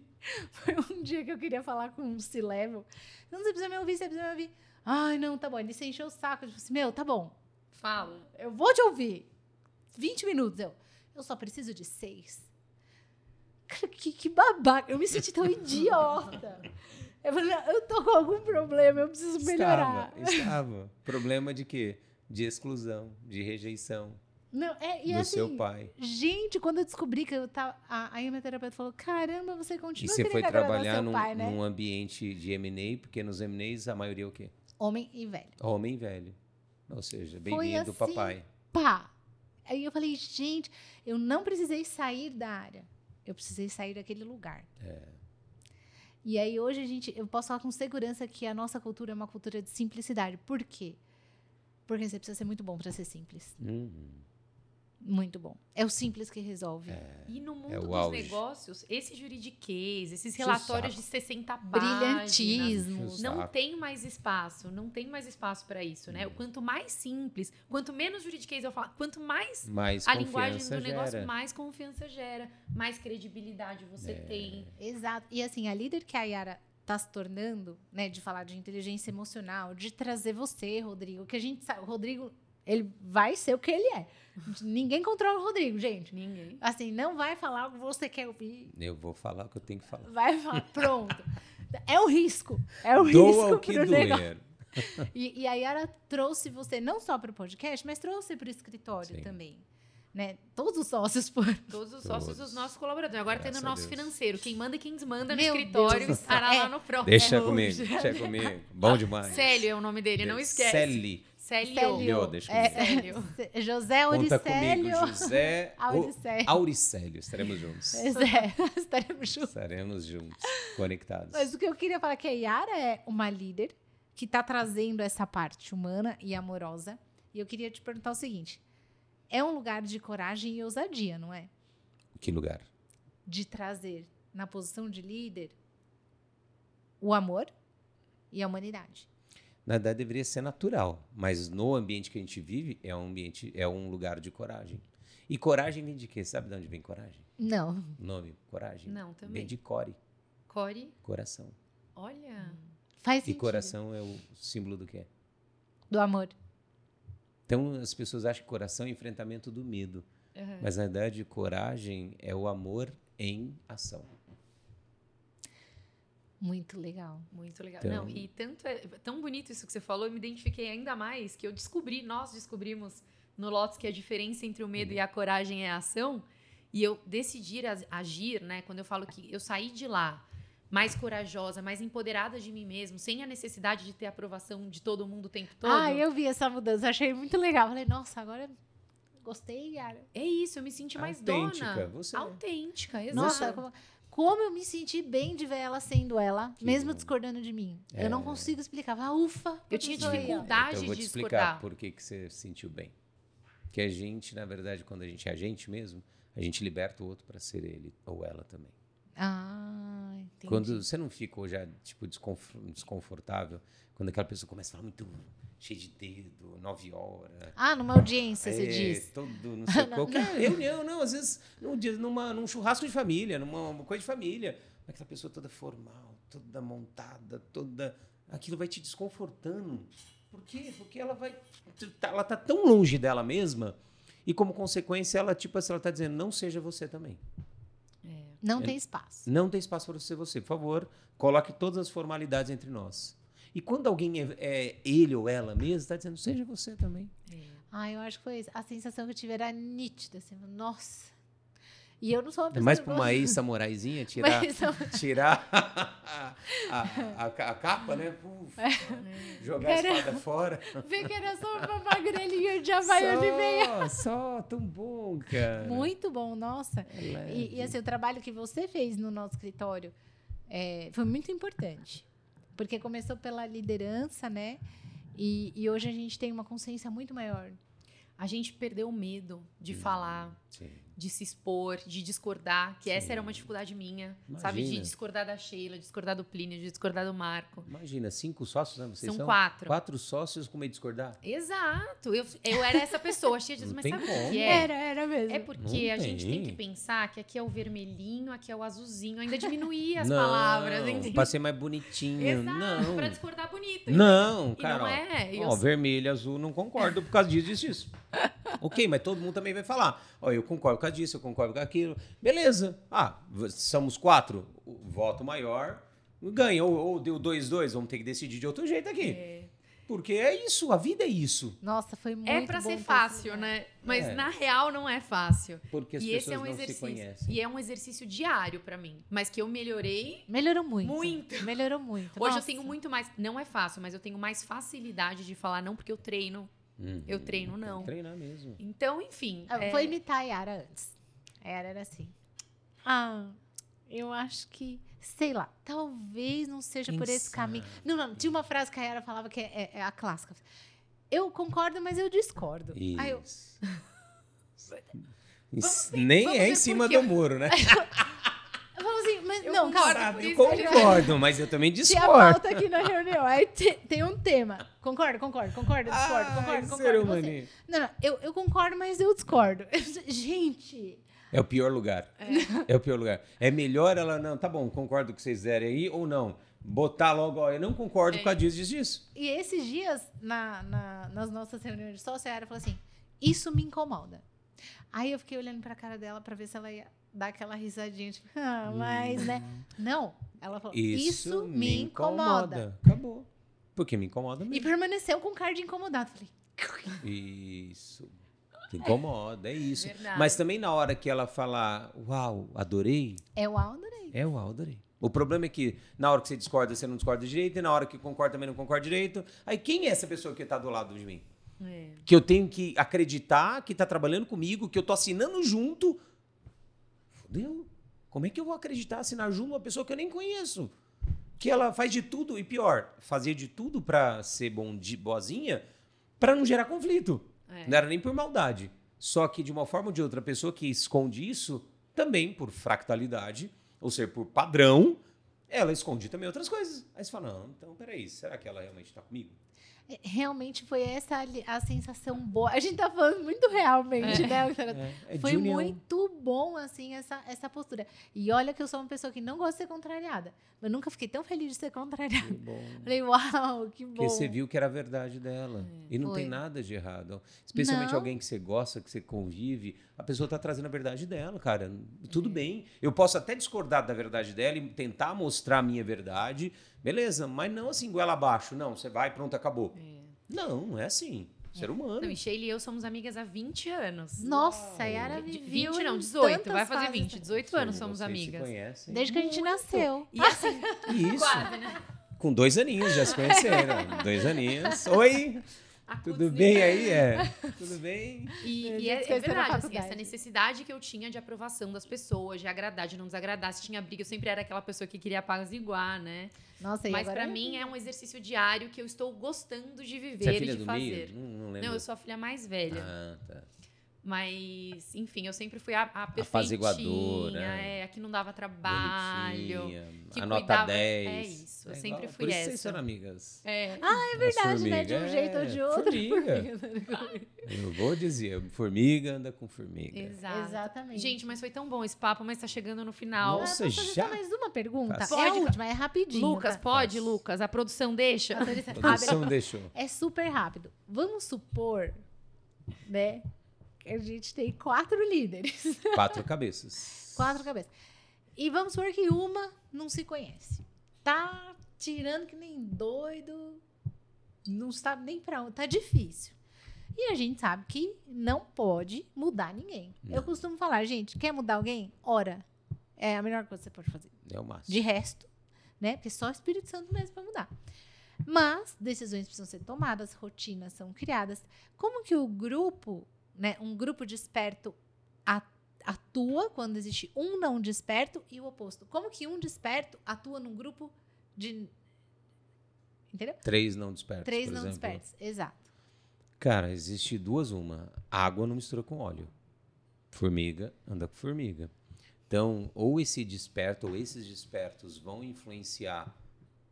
foi um dia que eu queria falar com um C-level. Não, você precisa me ouvir, você precisa me ouvir. Ai, não, tá bom. Ele se encheu o saco. Eu disse assim, meu, tá bom. Fala. Eu vou te ouvir. 20 minutos. Eu, eu só preciso de seis. Cara, que, que babaca. Eu me senti tão idiota. Eu falei, "Não, eu tô com algum problema, eu preciso melhorar. Estava, estava. Problema de quê? De exclusão, de rejeição Não, é, e do assim, seu pai. gente, quando eu descobri que eu tava. A, aí a minha terapeuta falou: caramba, você E continua você querendo foi trabalhar num, pai, né? num ambiente de M&A, porque nos M&As a maioria é o quê? Homem e velho. Homem velho. Ou seja, bem-vindo, assim. papai. Pá! Aí eu falei, gente, eu não precisei sair da área. Eu precisei sair daquele lugar. É. E aí hoje a gente, eu posso falar com segurança que a nossa cultura é uma cultura de simplicidade. Por quê? Porque você precisa ser muito bom para ser simples. Uhum. Muito bom. É o simples que resolve. E no mundo É o dos auge. negócios, esse juridiquês, esses relatórios de saco. 60 páginas, Brilhantismo. Não tem mais espaço, não tem mais espaço para isso, Hum. né? Quanto mais simples, quanto menos juridiquês eu falo, quanto mais Mais a linguagem do negócio, gera. mais confiança gera, mais credibilidade você É. tem. Exato. E assim, a líder que a Yara tá se tornando, né, de falar de inteligência emocional, de trazer você, Rodrigo, que a gente sabe, Rodrigo, ele vai ser o que ele é. Ninguém controla o Rodrigo, gente. Ninguém. Assim, não vai falar o que você quer ouvir. Eu vou falar o que eu tenho que falar. Vai falar, pronto. É o risco. É o Doa risco o que pro negócio. doer. E, e a Yara trouxe você não só para o podcast, mas trouxe para o escritório Sim. também. Né? Todos os sócios foram. Todos os sócios Todos. dos nossos colaboradores. Agora tem no a nosso financeiro. Quem manda e quem desmanda no Meu escritório Deus. estará É. lá no próximo. Deixa É comigo, deixa comigo. Bom demais. Célio é o nome dele, não esquece. Celi. Célio. Célio. deixa é, comigo. é, (laughs) José Conta comigo, Auricélio. José (laughs) Auricélio. Auricélio. Estaremos juntos. É, (laughs) estaremos juntos. Estaremos juntos, conectados. Mas o que eu queria falar é que a Yara é uma líder que está trazendo essa parte humana e amorosa. E eu queria te perguntar o seguinte: é um lugar de coragem e ousadia, não é? Que lugar? De trazer na posição de líder o amor e a humanidade. Na verdade, deveria ser natural, mas no ambiente que a gente vive é um ambiente, é um lugar de coragem. E coragem vem de quê? Sabe de onde vem coragem? Não. Nome, coragem. Não, também. Vem de core, Core, coração. olha. Faz E sentido. coração é o símbolo do quê? Do amor. Então as pessoas acham que coração é enfrentamento do medo, Uhum. mas na verdade coragem é o amor em ação. Muito legal. Muito legal. Então- Não, e tanto é tão bonito isso que você falou, eu me identifiquei ainda mais que eu descobri, nós descobrimos no Lotus que a diferença entre o medo e a coragem é a ação. E eu decidir agir, né? Quando eu falo que eu saí de lá mais corajosa, mais empoderada de mim mesmo, sem a necessidade de ter aprovação de todo mundo o tempo todo. Ah, eu vi essa mudança, achei muito legal. Falei, nossa, agora gostei, Yara. É isso, eu me senti mais Autêntica, dona. você. Autêntica, exato. Nossa, como, como eu me senti bem de ver ela sendo ela, Que mesmo bom. discordando de mim. É. Eu não consigo explicar. Ah, ufa. Eu tinha dificuldade. Então eu vou te de explicar discordar. por que, que você sentiu bem. Que a gente, na verdade, quando a gente é a gente mesmo, a gente liberta o outro para ser ele ou ela também. Ah, entendi. Quando você não ficou já, tipo, desconf- desconfortável, quando aquela pessoa começa a falar muito cheio de dedo, nove horas. Ah, numa audiência, você é, diz. Todo, não sei, (laughs) qualquer reunião, não, às vezes num, dia- numa, num churrasco de família, numa uma coisa de família. Aquela pessoa toda formal, toda montada, toda. Aquilo vai te desconfortando. Por quê? Porque ela vai. Ela tá tão longe dela mesma. E como consequência, ela, tipo assim, ela tá dizendo, não seja você também. Não tem espaço. Não tem espaço para ser você. Por favor, coloque todas as formalidades entre nós. E quando alguém é, é ele ou ela mesmo, está dizendo, seja você também. Ah, eu acho que foi isso. A sensação que eu tive era nítida. Assim, nossa. E eu não sou uma É pessoa. mais para uma ex-samuraizinha (laughs) tirar, eu- (laughs) tirar a, a- a- a capa, né? Puf, jogar a espada fora. Vê que era só uma magrelinha de Havaiana e meia. Só, tão bom, cara. Muito bom, nossa. É. E, e, assim, o trabalho que você fez no nosso escritório é, foi muito importante. Porque começou pela liderança, né? E, e hoje a gente tem uma consciência muito maior. a gente perdeu o medo de falar, Sim. de se expor, de discordar, que essa Sim. era uma dificuldade minha, sabe? De Imagina. discordar da Sheila, discordar do Plínio, de discordar do Marco. Imagina, cinco sócios, né? Vocês São são quatro. Quatro sócios com medo de discordar? Exato. Eu, eu era essa pessoa cheia de mas sabe o como. que é? Era, era mesmo. É porque Não a gente tem que pensar que aqui é o vermelhinho, aqui é o azulzinho, ainda diminuir as (laughs) não, palavras, entendeu? Pra ser mais bonitinho. Exato, não. pra discordar bonito. Não, E cara. não ó. é. Ó, eu- vermelho, azul, não concordo por causa disso, disso, disso. (laughs) ok, mas todo mundo também vai falar. Ó, eu concordo com disso, eu concordo com aquilo. Beleza. Ah, somos quatro. O voto maior ganha. Ou, ou deu dois, dois. Vamos ter que decidir de outro jeito aqui. É. Porque é isso, a vida é isso. Nossa, foi muito É pra bom ser fácil, né? Mas É. na real não é fácil. Porque as e pessoas esse é um não se exercício. conhecem. E é um exercício diário pra mim. Mas que eu melhorei. Melhorou muito. Muito. Melhorou muito. Hoje Nossa. eu tenho muito mais. Não é fácil, mas eu tenho mais facilidade de falar não porque eu treino. Uhum. Eu treino, não. Treinar mesmo. Então, enfim. Ah, é- Vou imitar a Yara antes. A Yara era assim. Ah, eu acho que, sei lá, talvez não seja Quem por esse sabe? caminho. Não, não, tinha uma frase que a Yara falava que é, é- é a clássica. Eu concordo, mas eu discordo. Aí eu, (laughs) (laughs) Isso. Isso ver- Nem vamos é em cima do muro, né? (laughs) eu falo assim, mas Eu não, concordo, calma. Eu isso que- concordo, (laughs) mas eu também Tinha discordo. pauta aqui na reunião. Aí te- tem um tema. Concordo, concordo, concordo, discordo, Ai, concordo, ser concordo. Não, não, eu, eu concordo, mas eu discordo. (laughs) Gente, É o pior lugar. É. o pior lugar. É melhor ela não, tá bom, concordo com o que vocês fizerem aí ou não. Botar logo, ó, eu não concordo É. com a disso, disso, disso. E esses dias, na, na- nas nossas reuniões de sócio, a Yara falou assim: Isso me incomoda. Aí eu fiquei olhando pra cara dela pra ver se ela ia dar aquela risadinha, tipo, ah, mas, né? Não. Ela falou: Isso, me incomoda. Acabou. Porque me incomoda E mesmo. permaneceu com cara de incomodado. Falei: Isso. Incomoda, é isso. Verdade. Mas também na hora que ela falar, uau, adorei, É o Alderey. é uau, adorei. O problema é que na hora que você discorda, você não discorda direito, e na hora que concorda também não concorda direito. Aí quem é essa pessoa que tá do lado de mim? É. que eu tenho que acreditar que tá trabalhando comigo, que eu tô assinando junto. Fudeu. Como é que eu vou acreditar, assinar junto uma pessoa que eu nem conheço? Que ela faz de tudo, e pior, fazia de tudo pra ser bom, de, boazinha, pra não gerar conflito. É. Não era nem por maldade. Só que de uma forma ou de outra, a pessoa que esconde isso, também por fractalidade, ou seja, por padrão, ela esconde também outras coisas. Aí você fala, não, então peraí, será que ela realmente tá comigo? É, Realmente foi essa a sensação boa. A gente tá falando muito realmente, né? Luciana? É, é Foi união. muito bom, assim, essa, essa postura. E olha que eu sou uma pessoa que não gosta de ser contrariada. Mas nunca fiquei tão feliz de ser contrariada. Que bom. (laughs) Falei, uau, que bom. Porque você viu que era a verdade dela. e não Foi. tem nada de errado. Especialmente Não. alguém que você gosta, que você convive, a pessoa tá trazendo a verdade dela, cara. Tudo bem. Eu posso até discordar da verdade dela e tentar mostrar a minha verdade. Beleza, mas não assim, goela abaixo. Não, você vai, pronto, acabou. Não, não é assim. Ser humano. Não, e Sheila e eu somos amigas há 20 anos. Nossa, a Yara De- viveu 20 não, em 18. tantas Vai fazer fases 20. 18 anos somos Vocês amigas. Se conhecem. Desde que a gente nasceu. E assim, Isso. (laughs) quase, né? Com dois aninhos já se conheceram. (laughs) dois aninhos. Oi, tudo bem aí? É. Tudo bem? E, e é, é verdade, assim, essa necessidade que eu tinha de aprovação das pessoas, de agradar, de não desagradar. Se tinha briga, eu sempre era aquela pessoa que queria apaziguar, né? Nossa, e Mas agora pra mim é um exercício diário que eu estou gostando de viver Você é e filha de do fazer. meio? Não, não lembro. Não, eu sou a filha mais velha. Ah, tá. Mas, enfim, eu sempre fui a, a perfeitinha, é, a que não dava trabalho. Que a nota cuidava- 10. é isso, eu sempre igual- fui por isso essa. Vocês são amigas. É, É verdade, né? De um formiga, jeito ou de é, outro. formiga. Eu vou dizer, formiga anda com formiga. exato. Exatamente. Gente, mas foi tão bom esse papo, mas tá chegando no final. Nossa, Ah, já? só mais uma pergunta? Faz. É a Pode, última, é rapidinho. Lucas, tá? pode, Faz. Lucas? A produção deixa? A Teresa- A produção (laughs) Ah, deixou. É super rápido. Vamos supor, né, a gente tem quatro líderes. (laughs) Quatro cabeças. quatro cabeças. E vamos supor que uma não se conhece. Tá tirando que nem doido. Não sabe nem pra onde. Tá difícil. E a gente sabe que não pode mudar ninguém. Eu Não. costumo falar, gente, quer mudar alguém? Ora. É a melhor coisa que você pode fazer. É o máximo. De resto, né? Porque só o Espírito Santo mesmo para mudar. Mas decisões precisam ser tomadas, rotinas são criadas. Como que o grupo, né, um grupo desperto atua quando existe um não desperto e o oposto? Como que um desperto atua num grupo de entendeu? Três não despertos, Três não exemplo. despertos, exato. Cara, existe duas uma. Água não mistura com óleo. Formiga anda com formiga. Então, ou esse desperto ou esses despertos vão influenciar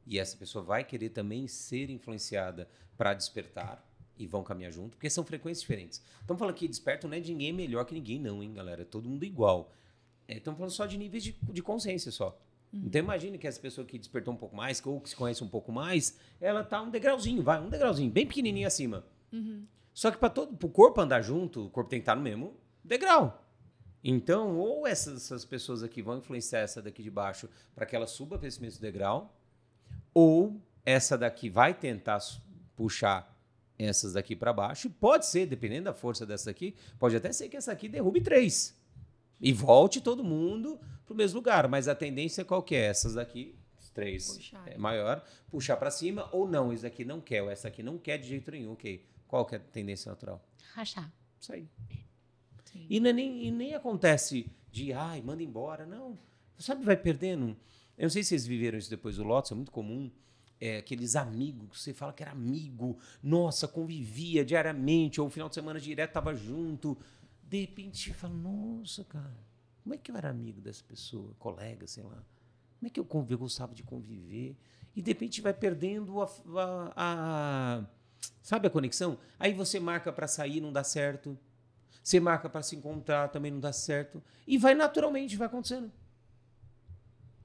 e essa pessoa vai querer também ser influenciada para despertar e vão caminhar junto, porque são frequências diferentes. Estamos falando que desperto não é de ninguém melhor que ninguém, não, hein, galera? É todo mundo igual. Estamos é, falando só de níveis de, de consciência só. Uhum. Então imagine que essa pessoa que despertou um pouco mais, ou que se conhece um pouco mais, ela tá um degrauzinho, vai, um degrauzinho, bem pequenininho acima. Uhum. Só que para todo o corpo andar junto, o corpo tem que estar no mesmo degrau. Então, ou essas, essas pessoas aqui vão influenciar essa daqui de baixo para que ela suba para esse mesmo degrau, ou essa daqui vai tentar puxar essas daqui para baixo. Pode ser, dependendo da força dessa daqui, pode até ser que essa aqui derrube três. E volte todo mundo para o mesmo lugar. Mas a tendência qual que é? Essas daqui, três puxar. é maior, puxar para cima ou não. Esse aqui não quer, ou essa aqui não quer de jeito nenhum. Ok. Qual que é a tendência natural? Rachar. Isso aí. E, é nem, e nem acontece de, ai, manda embora. Não. Sabe, vai perdendo. Eu não sei se vocês viveram isso depois do Lotus, é muito comum. É, aqueles amigos que você fala que era amigo, nossa, convivia diariamente, ou final de semana direto tava junto. De repente você fala, nossa, cara, como é que eu era amigo dessa pessoa, colega, sei lá. Como é que eu, eu gostava de conviver? E de repente vai perdendo a, a, a sabe a conexão? Aí você marca para sair, não dá certo. Você marca para se encontrar, também não dá certo. E vai naturalmente, vai acontecendo.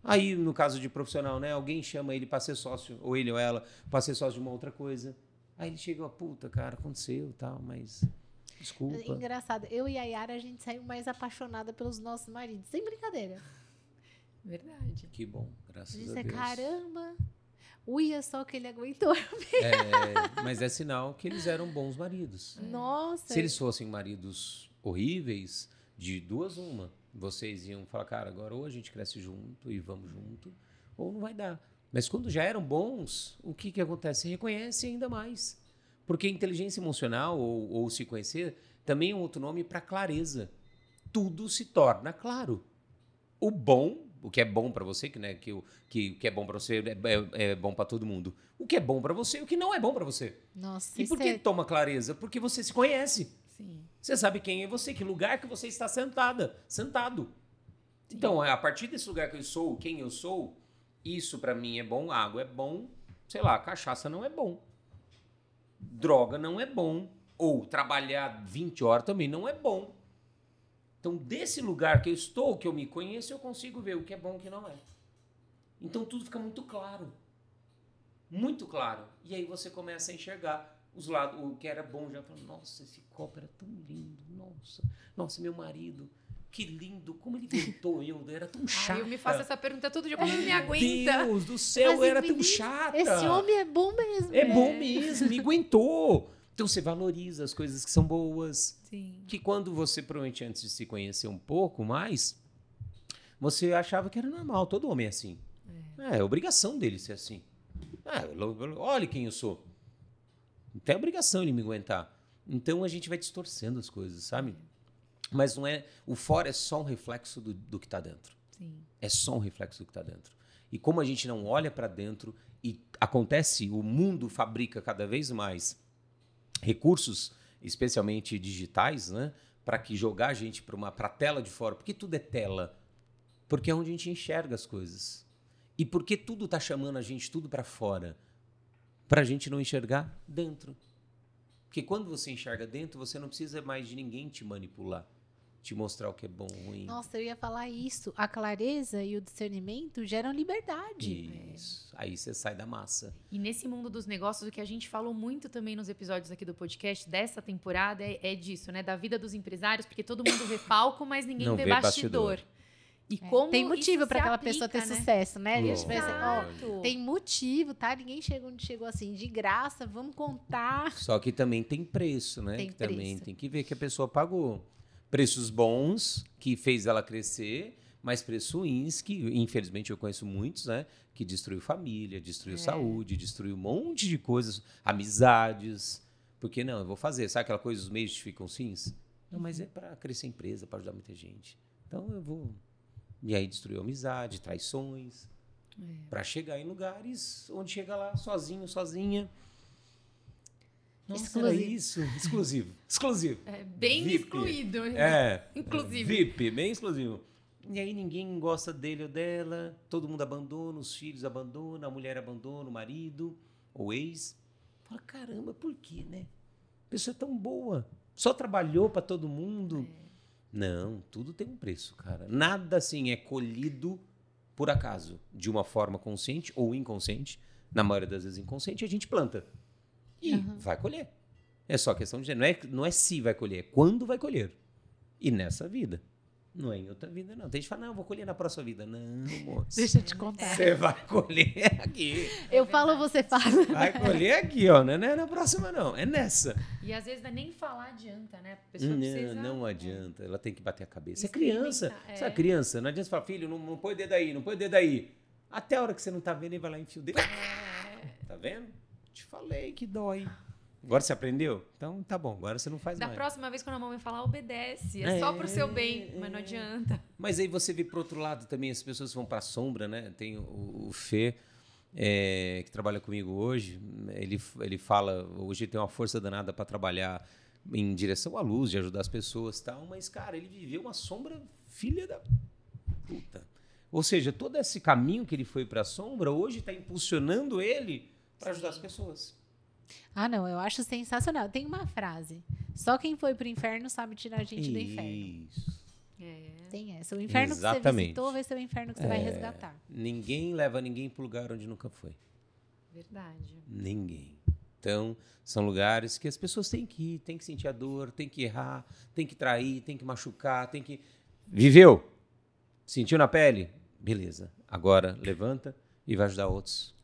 Aí, no caso de profissional, né? Alguém chama ele para ser sócio, ou ele ou ela, para ser sócio de uma outra coisa. Aí ele chega, puta, cara, aconteceu tal, mas. Desculpa. Engraçado. Eu e a Yara, a gente saiu mais apaixonada pelos nossos maridos. Sem brincadeira. Verdade. Que bom, graças a, gente a Deus. Caramba. Uia, só que ele aguentou. (laughs) É, mas é sinal que eles eram bons maridos. Nossa. Se eles fossem maridos horríveis, de duas uma vocês iam falar, cara, agora ou a gente cresce junto e vamos junto, ou não vai dar. Mas quando já eram bons, o que, que acontece? Reconhece ainda mais. Porque inteligência emocional, ou, ou se conhecer, também é um outro nome para clareza. Tudo se torna claro. O bom, o que é bom para você, que, né, que, o que, que é bom para você é, é, é bom para todo mundo. O que é bom para você e o que não é bom para você. Nossa, e por que é... toma clareza? Porque você se conhece. Sim. Você sabe quem é você, que lugar que você está sentada, sentado. Sim. Então, é a partir desse lugar que eu sou, quem eu sou, isso para mim é bom, água é bom, sei lá, cachaça não é bom. Droga não é bom, ou trabalhar 20 horas também não é bom. Então, desse lugar que eu estou, que eu me conheço, eu consigo ver o que é bom e o que não é. Então, tudo fica muito claro. Muito claro. E aí você começa a enxergar os lados, o que era bom já falou, nossa, esse copo era tão lindo, nossa, nossa, meu marido, que lindo, como ele aguentou (laughs) eu, era tão chato. Eu me faço essa pergunta todo dia, como ele me aguenta? Deus do céu, Mas era tão chata. Esse homem é bom mesmo. É, é. bom mesmo, me (laughs) aguentou. Então você valoriza as coisas que são boas. Sim. Que quando você, provavelmente antes de se conhecer um pouco mais, você achava que era normal, todo homem é assim. É, é obrigação dele ser assim. É, olha quem eu sou. Não tem obrigação ele me aguentar. Então a gente vai distorcendo as coisas, sabe? Mas não é. O fora é só um reflexo do, do que está dentro. Sim. É só um reflexo do que está dentro. E como a gente não olha para dentro e acontece, o mundo fabrica cada vez mais recursos, especialmente digitais, né? Para que jogar a gente para uma pra tela de fora. Porque tudo é tela. Porque é onde a gente enxerga as coisas. E porque tudo está chamando a gente tudo para fora para a gente não enxergar dentro. Porque quando você enxerga dentro, você não precisa mais de ninguém te manipular, te mostrar o que é bom ou ruim. Nossa, eu ia falar isso. A clareza e o discernimento geram liberdade. Isso. Aí você sai da massa. E nesse mundo dos negócios, o que a gente falou muito também nos episódios aqui do podcast dessa temporada é, é disso, né? Da vida dos empresários, porque todo mundo vê palco, mas ninguém vê, vê, bastidor. bastidor. E é. como tem motivo para aquela aplica, pessoa ter né? sucesso, né? A gente pensa, ó, tem motivo, tá? Ninguém chegou onde chegou assim, de graça, vamos contar. Só que também tem preço, né? Tem que preço. também tem que ver que a pessoa pagou. Preços bons, que fez ela crescer, mas preços ruins, que infelizmente eu conheço muitos, né? Que destruiu família, destruiu é. saúde, destruiu um monte de coisas, amizades. Porque não, eu vou fazer. Sabe aquela coisa, os meios ficam sims? Não, mas é para crescer a empresa, para ajudar muita gente. Então eu vou e aí destruiu amizade, traições. É. Para chegar em lugares onde chega lá sozinho, sozinha. Nossa, Exclusivo. isso. Exclusivo. Exclusivo. É bem VIP. excluído. É. Inclusive. VIP, bem exclusivo. E aí ninguém gosta dele ou dela, todo mundo abandona, os filhos abandonam, a mulher abandona, o marido ou ex. Fala, caramba, por quê, né? A pessoa é tão boa, só trabalhou para todo mundo. Não, tudo tem um preço, cara. Nada assim é colhido por acaso, de uma forma consciente ou inconsciente. Na maioria das vezes inconsciente, a gente planta. E vai colher. É só questão de. Não é, não é se vai colher, é quando vai colher. E nessa vida. Não é em outra vida, não. Tem gente que fala, não, eu vou colher na próxima vida. Não, moço. Deixa eu te contar. Você vai colher aqui. Eu falo, você fala. Vai colher aqui, ó. Não é na próxima, não. É nessa. E às vezes nem falar adianta, né? A pessoa precisa. Não, não adianta. Ela tem que bater a cabeça. É criança. é. Sabe, criança? Não adianta você falar, filho, não, não põe o dedo aí, não põe o dedo aí. Até a hora que você não tá vendo, ele vai lá e enfia o dedo. Tá vendo? Te falei que dói. Agora você aprendeu? Então tá bom, agora você não faz Da mais. próxima vez quando a mamãe falar, obedece. É, só pro seu bem, mas não adianta. Mas aí você vê pro outro lado também, as pessoas vão pra sombra, né? Tem o, o Fê, é, que trabalha comigo hoje, ele, ele fala, hoje ele tem uma força danada para trabalhar em direção à luz, de ajudar as pessoas e tal, mas, cara, ele viveu uma sombra filha da puta. Ou seja, todo esse caminho que ele foi pra sombra, hoje está impulsionando ele para ajudar as pessoas. Ah, não, eu acho sensacional. Tem uma frase. Só quem foi pro inferno sabe tirar a gente do inferno. Isso. É. Tem essa. O inferno que você Exatamente. visitou vai ser o inferno que você vai resgatar. Ninguém leva ninguém para lugar onde nunca foi. Verdade. Ninguém. Então, são lugares que as pessoas têm que ir, têm que sentir a dor, têm que errar, têm que trair, têm que machucar, têm que. Viveu? Sentiu na pele? Beleza. Agora levanta e vai ajudar outros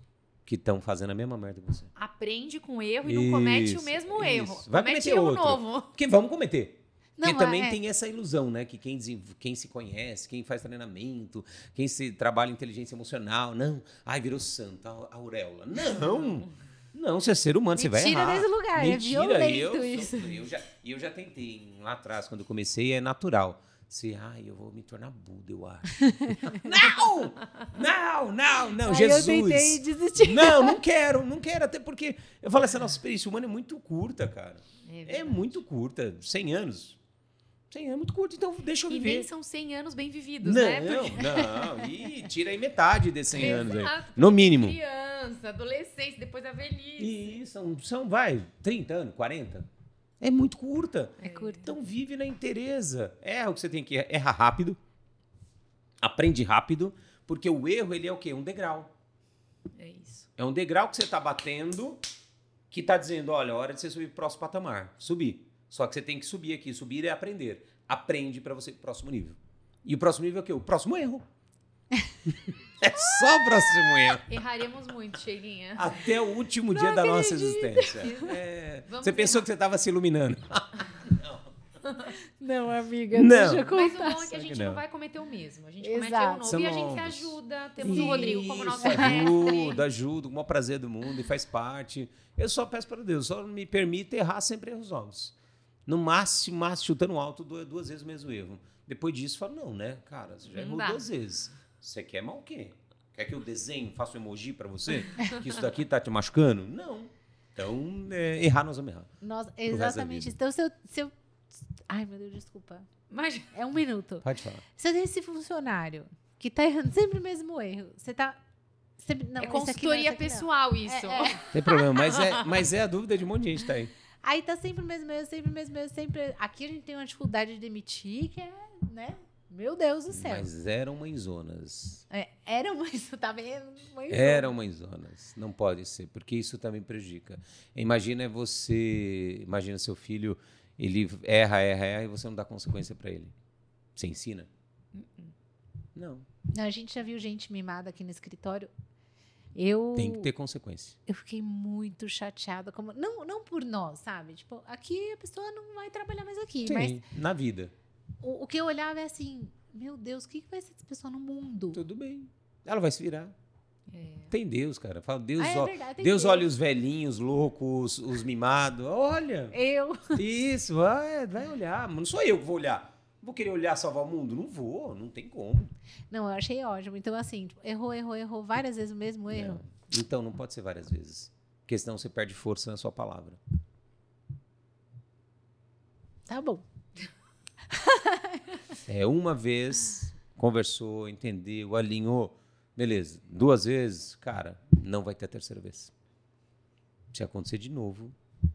que estão fazendo a mesma merda que você. Aprende com o erro e não comete o mesmo isso. erro. Vai comete cometer erro outro. novo. Porque vamos cometer. Não, Porque também é- tem essa ilusão, né? Que quem, quem se conhece, quem faz treinamento, quem se trabalha inteligência emocional, não. Ai, virou santa, a auréola. Não! Não, você é ser humano, você vai Mentira errar. desse lugar, é Mentira, violento eu isso. sou- eu já, e eu já tentei, lá atrás, quando eu comecei, é natural. Você, ai, eu vou me tornar Buda, eu acho. (laughs) não! Não, não, não, Aí Jesus! eu tentei desistir. Não, não quero, não quero, até porque eu falo assim, a nossa experiência humana é muito curta, cara. É É muito curta, 100 anos. 100 anos é muito curto, então deixa eu E viver. nem são 100 anos bem vividos, não, né? Porque- não, (laughs) e tira aí metade desses 100 anos aí. Exato, No mínimo. Criança, adolescência, depois a velhice. E são, são, vai, 30 anos, 40. É muito curta. É curto. Então vive na inteireza. Erra o que você tem que errar. Erra rápido. Aprende rápido. Porque o erro, ele é o quê? Um degrau. É isso. É um degrau que você está batendo que está dizendo, olha, hora de você subir para o próximo patamar. Subir. Só que você tem que subir aqui. Subir é aprender. Aprende para você próximo nível. E o próximo nível é o quê? O próximo erro. (laughs) (laughs) é só o próximo erro. Erraremos muito, Cheirinha. Até o último dia da nossa existência. É, você pensou que você estava se iluminando. (laughs) Não, amiga, Não. deixa eu Mas o contar. bom é que a gente não. não vai cometer o mesmo. A gente comete Exato. erro novo São e a gente se ajuda. Temos o Rodrigo como nosso Isso, mestre. Ajuda, ajuda, com o maior prazer do mundo e faz parte. Eu só peço para Deus, só me permita errar sempre erros novos. No máximo, máximo, chutando alto duas, duas vezes o mesmo erro. Depois disso, falo, não, né, cara, você já Não errou duas vezes. Você quer mal o quê? Quer que eu desenhe, faça um emoji para você? (laughs) Que isso daqui tá te machucando? Não. Então, é, errar nós vamos errar. Da exatamente. Então, se eu, se eu. Ai, meu Deus, desculpa. Mas É um minuto. Pode falar. Se eu tenho esse funcionário que tá errando sempre o mesmo erro, você tá. Sempre, não, é aqui consultoria aqui não. pessoal isso. É, é. Tem problema, mas é, mas é a dúvida de um monte de gente tá aí. Aí tá sempre o mesmo erro, sempre o mesmo erro, sempre. Aqui a gente tem uma dificuldade de demitir, que é, né? Meu Deus do céu. Mas eram mãezonas. É, era uma. (laughs) Tá vendo? Mãezona. Eram mãezonas. Não pode ser, porque isso também prejudica. Imagina você. Imagina seu filho, ele erra, erra, erra e você não dá consequência para ele. Você ensina? Não. Não, A gente já viu gente mimada aqui no escritório. Eu. Tem que ter consequência. Eu fiquei muito chateada. Como, não, não por nós, sabe? Tipo, aqui a pessoa não vai trabalhar mais aqui. Mas Sim, na vida. O, o que eu olhava é assim: meu Deus, o que, que vai ser dessa pessoa no mundo? Tudo bem. Ela vai se virar. É. Tem Deus, cara. Fala, Deus, Ah, é ó- verdade, Deus Deus. olha os velhinhos, loucos, os mimados. Olha. Eu. Isso, vai, vai olhar. Mas não sou eu que vou olhar. Vou querer olhar salvar o mundo? Não vou, não tem como. Não, eu achei ótimo. Então, assim, tipo, errou, errou, errou várias vezes o mesmo erro. Não. Então não pode ser várias vezes. Porque senão você perde força na sua palavra. Tá bom. (laughs) é uma vez, conversou, entendeu, alinhou. Beleza. Duas vezes, cara, não vai ter a terceira vez. Se acontecer de novo,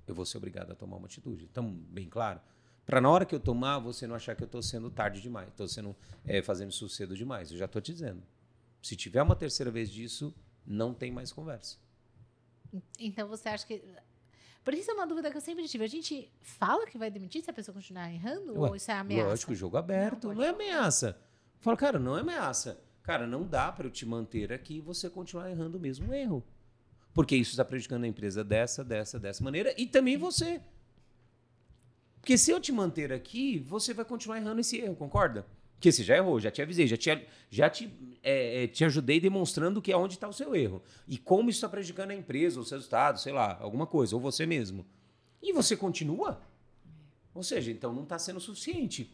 eu vou ser obrigado a tomar uma atitude. Então, bem claro. Para na hora que eu tomar, você não achar que eu estou sendo tarde demais, estou sendo é, fazendo isso cedo demais. Eu já estou te dizendo. Se tiver uma terceira vez disso, não tem mais conversa. Então você acha que por isso é uma dúvida que eu sempre tive. A gente fala que vai demitir se a pessoa continuar errando? Ué, ou isso é ameaça? Lógico, jogo aberto. Não, não é ameaça. Fala, cara, não é ameaça. Cara, não dá para eu te manter aqui e você continuar errando o mesmo erro. Porque isso está prejudicando a empresa dessa, dessa, dessa maneira e também você. Porque se eu te manter aqui, você vai continuar errando esse erro, concorda? Porque você já errou, já te avisei, já te, já te, é, é te ajudei demonstrando que é onde está o seu erro. E como isso está prejudicando a empresa, os resultados, sei lá, alguma coisa, ou você mesmo. E você continua? Ou seja, então não está sendo suficiente.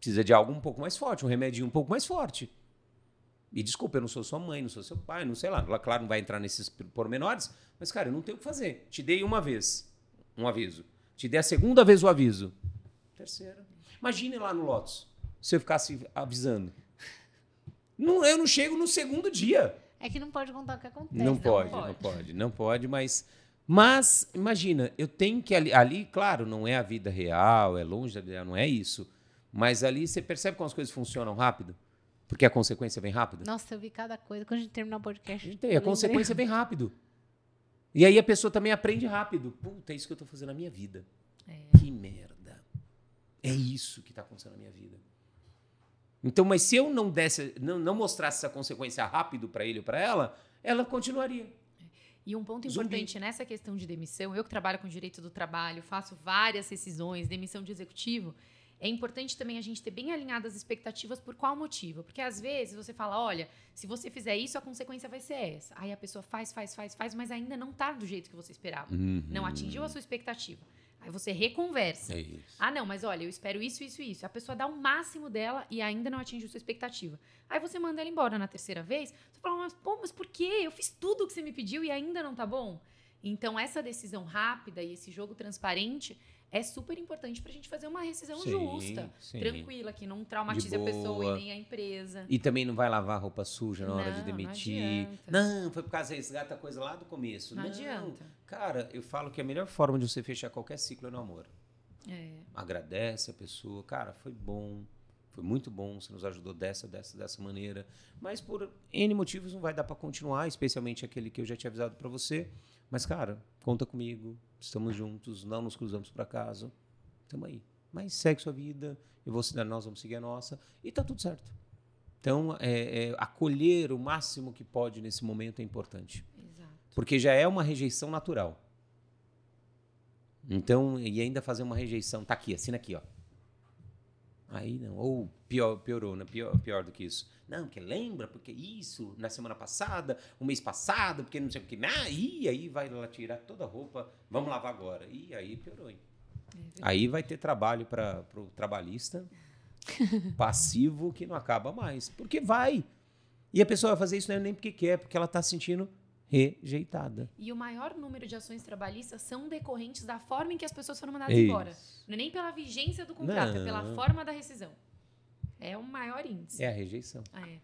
Precisa de algo um pouco mais forte, um remédio um pouco mais forte. E desculpa, eu não sou sua mãe, não sou seu pai, não sei lá. Claro, não vai entrar nesses pormenores, mas, cara, eu não tenho o que fazer. Te dei uma vez um aviso. Te dei a segunda vez o aviso. Terceira. Imagine lá no Lotus se eu ficasse avisando. Não, eu não chego no segundo dia. É que não pode contar o que acontece. Não, não pode, pode, não pode, não pode, mas. Mas, imagina, eu tenho que ali, ali, claro, não é a vida real, é longe da vida real, não é isso. Mas ali você percebe como as coisas funcionam rápido? Porque a consequência vem rápido? Nossa, eu vi cada coisa. Quando a gente terminar o podcast. A, gente, a consequência vem rápido. E aí a pessoa também aprende rápido. Puta, é isso que eu estou fazendo na minha vida. É. Que merda. É isso que está acontecendo na minha vida. Então, mas se eu não desse, não, não mostrasse essa consequência rápido para ele ou para ela, ela continuaria. E um ponto importante Zumbi. nessa questão de demissão, eu que trabalho com direito do trabalho, faço várias decisões, demissão de executivo, é importante também a gente ter bem alinhadas as expectativas por qual motivo. Porque às vezes você fala, olha, se você fizer isso, a consequência vai ser essa. Aí a pessoa faz, faz, faz, faz, mas ainda não está do jeito que você esperava. Uhum. Não atingiu a sua expectativa. Aí você reconversa. É isso. Ah, não, mas olha, eu espero isso, isso, isso. A pessoa dá o máximo dela e ainda não atinge a sua expectativa. Aí você manda ela embora na terceira vez. Você fala, mas pô, mas por quê? Eu fiz tudo o que você me pediu e ainda não tá bom. Então, essa decisão rápida e esse jogo transparente é super importante para a gente fazer uma rescisão sim, justa, sim. tranquila, que não traumatize a pessoa e nem a empresa. E também não vai lavar roupa suja na hora de demitir. Não, não, foi por causa desse gata coisa lá do começo. Não, não, adianta. Cara, eu falo que a melhor forma de você fechar qualquer ciclo é no amor. É. Agradece a pessoa. Cara, foi bom. Foi muito bom, você nos ajudou dessa, dessa, dessa maneira. Mas por N motivos não vai dar para continuar, especialmente aquele que eu já tinha avisado para você. Mas, cara, conta comigo, estamos juntos, não nos cruzamos para casa, estamos aí. Mas segue sua vida, eu vou seguir nós vamos seguir a nossa, e tá tudo certo. Então, é, é, acolher o máximo que pode nesse momento é importante. Exato. Porque já é uma rejeição natural. Então, e ainda fazer uma rejeição, tá aqui, assina aqui, ó. Aí não, ou pior, piorou, né? pior, pior do que isso. Não, porque lembra, porque isso, na semana passada, o mês passado, porque não sei o que. Ah, e aí vai lá tirar toda a roupa, vamos lavar agora. E aí piorou, hein? É aí vai ter trabalho para o trabalhista (laughs) passivo que não acaba mais. Porque vai. E a pessoa vai fazer isso não é nem porque quer, porque ela está sentindo rejeitada. E o maior número de ações trabalhistas são decorrentes da forma em que as pessoas foram mandadas isso. embora. Não é nem pela vigência do contrato, não. é pela forma da rescisão. É o maior índice. É a rejeição. Ah, é.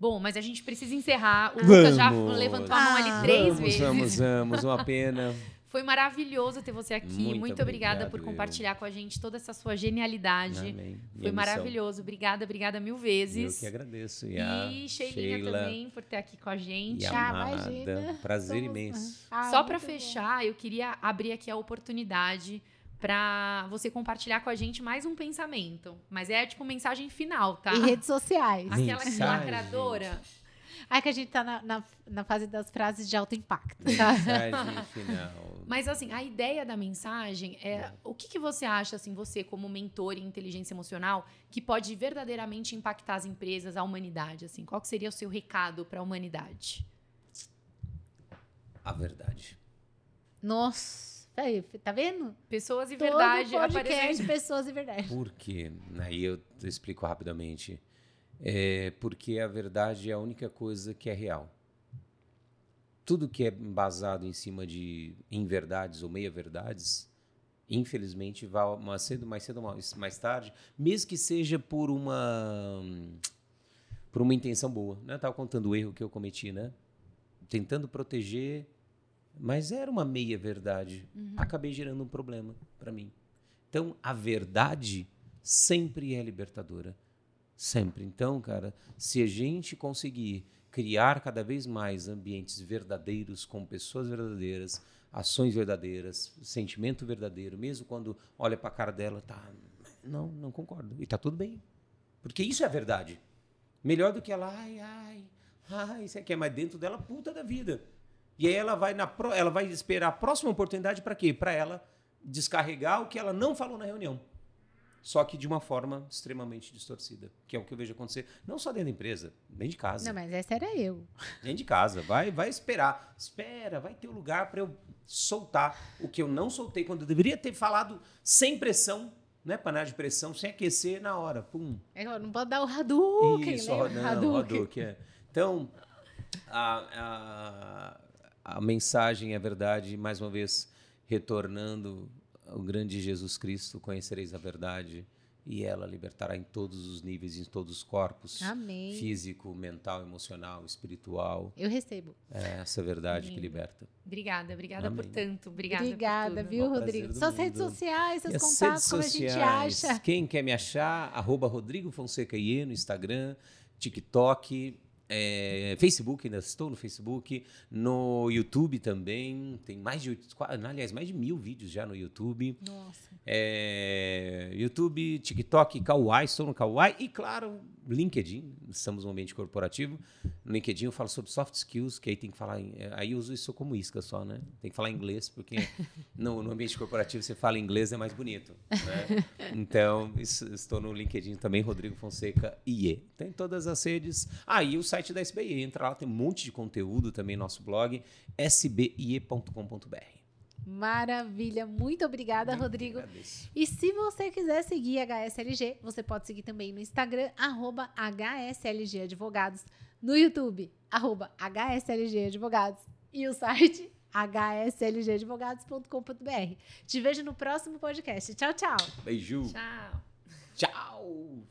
Bom, mas a gente precisa encerrar. O vamos. Lucas já levantou a mão ali três vamos, vezes. Vamos, (laughs) vamos, uma pena. Foi maravilhoso ter você aqui. Muito, Muito obrigada obrigado, por compartilhar eu. com a gente toda essa sua genialidade. Amém. Foi maravilhoso. Obrigada, obrigada mil vezes. Eu que agradeço. E, e Sheilinha também por ter aqui com a gente. E ah, imagina. Prazer Somos... imenso. Ah, Só para fechar, bom. eu queria abrir aqui a oportunidade para você compartilhar com a gente mais um pensamento. Mas é tipo mensagem final, tá? E redes sociais. Aquela mensagem. lacradora. Ai, que a gente tá na, na, na, fase das frases de alto impacto. Tá? Mensagem (laughs) final. Mas assim, a ideia da mensagem é, é. o que, que você acha, assim, você como mentor em inteligência emocional, que pode verdadeiramente impactar as empresas, a humanidade, assim? Qual seria o seu recado para a humanidade? A verdade. Nossa. Tá vendo? Pessoas e Todo verdade. podcast, pessoas e verdade. Por quê? Aí eu explico rapidamente. É porque a verdade é a única coisa que é real. Tudo que é embasado em cima de inverdades ou meia-verdades infelizmente, vai mais cedo, mais cedo, mais, mais tarde, mesmo que seja por uma por uma intenção boa, né? Eu tava contando o erro que eu cometi, né? Tentando proteger, mas era uma meia verdade. Uhum. Acabei gerando um problema para mim. Então, a verdade sempre é libertadora. Sempre. Então, cara, se a gente conseguir criar cada vez mais ambientes verdadeiros, com pessoas verdadeiras, ações verdadeiras, sentimento verdadeiro, mesmo quando olha para a cara dela, tá, não, não concordo. E tá tudo bem. Porque isso é a verdade. Melhor do que ela, ai, ai, ai, isso aqui é mais dentro dela, puta da vida. E aí ela vai na ela vai esperar a próxima oportunidade para quê? Para ela descarregar o que ela não falou na reunião só que de uma forma extremamente distorcida, que é o que eu vejo acontecer, não só dentro da empresa, dentro de casa. Não, mas essa era eu. Dentro de casa, vai, vai esperar, espera, vai ter um lugar para eu soltar o que eu não soltei quando eu deveria ter falado sem pressão, né, panela de pressão, sem aquecer na hora, pum. É, não pode dar o Hadouken, Isso, né? Não, Hadouken. Hadouken é. Então, a, a, a mensagem é verdade, mais uma vez, retornando o grande Jesus Cristo, conhecereis a verdade e ela libertará em todos os níveis, em todos os corpos. Amém. Físico, mental, emocional, espiritual. Eu recebo. É essa verdade que liberta. Obrigada, obrigada Amém. por tanto. Obrigada, obrigada por viu, Rodrigo? Suas mundo. redes sociais, seus contatos, como sociais, a gente acha. Quem quer me achar, arroba Rodrigo Fonseca Iê no Instagram, TikTok, é, Facebook, ainda estou no Facebook, no YouTube também, tem mais de, aliás, mais de mil vídeos já no YouTube. Nossa. É, YouTube, TikTok, Kawaii, estou no Kawaii e, claro, LinkedIn, estamos no ambiente corporativo. No LinkedIn eu falo sobre soft skills, que aí tem que falar, em, aí eu uso isso como isca só, né? Tem que falar inglês, porque (laughs) no, no ambiente corporativo você fala inglês é mais bonito, né? (laughs) Então, isso, estou no LinkedIn também, Rodrigo Fonseca IE. Tem todas as redes. Ah, e o site da SBIE, entra lá, tem um monte de conteúdo também no nosso blog, sbie.com.br. Maravilha, muito obrigada, muito Rodrigo. Agradeço. E se você quiser seguir a HSLG, você pode seguir também no Instagram, arroba HSLG Advogados, no YouTube, arroba HSLG Advogados, e o site hslgadvogados.com.br. Te vejo no próximo podcast. Tchau, tchau. Beijo. Tchau. Tchau.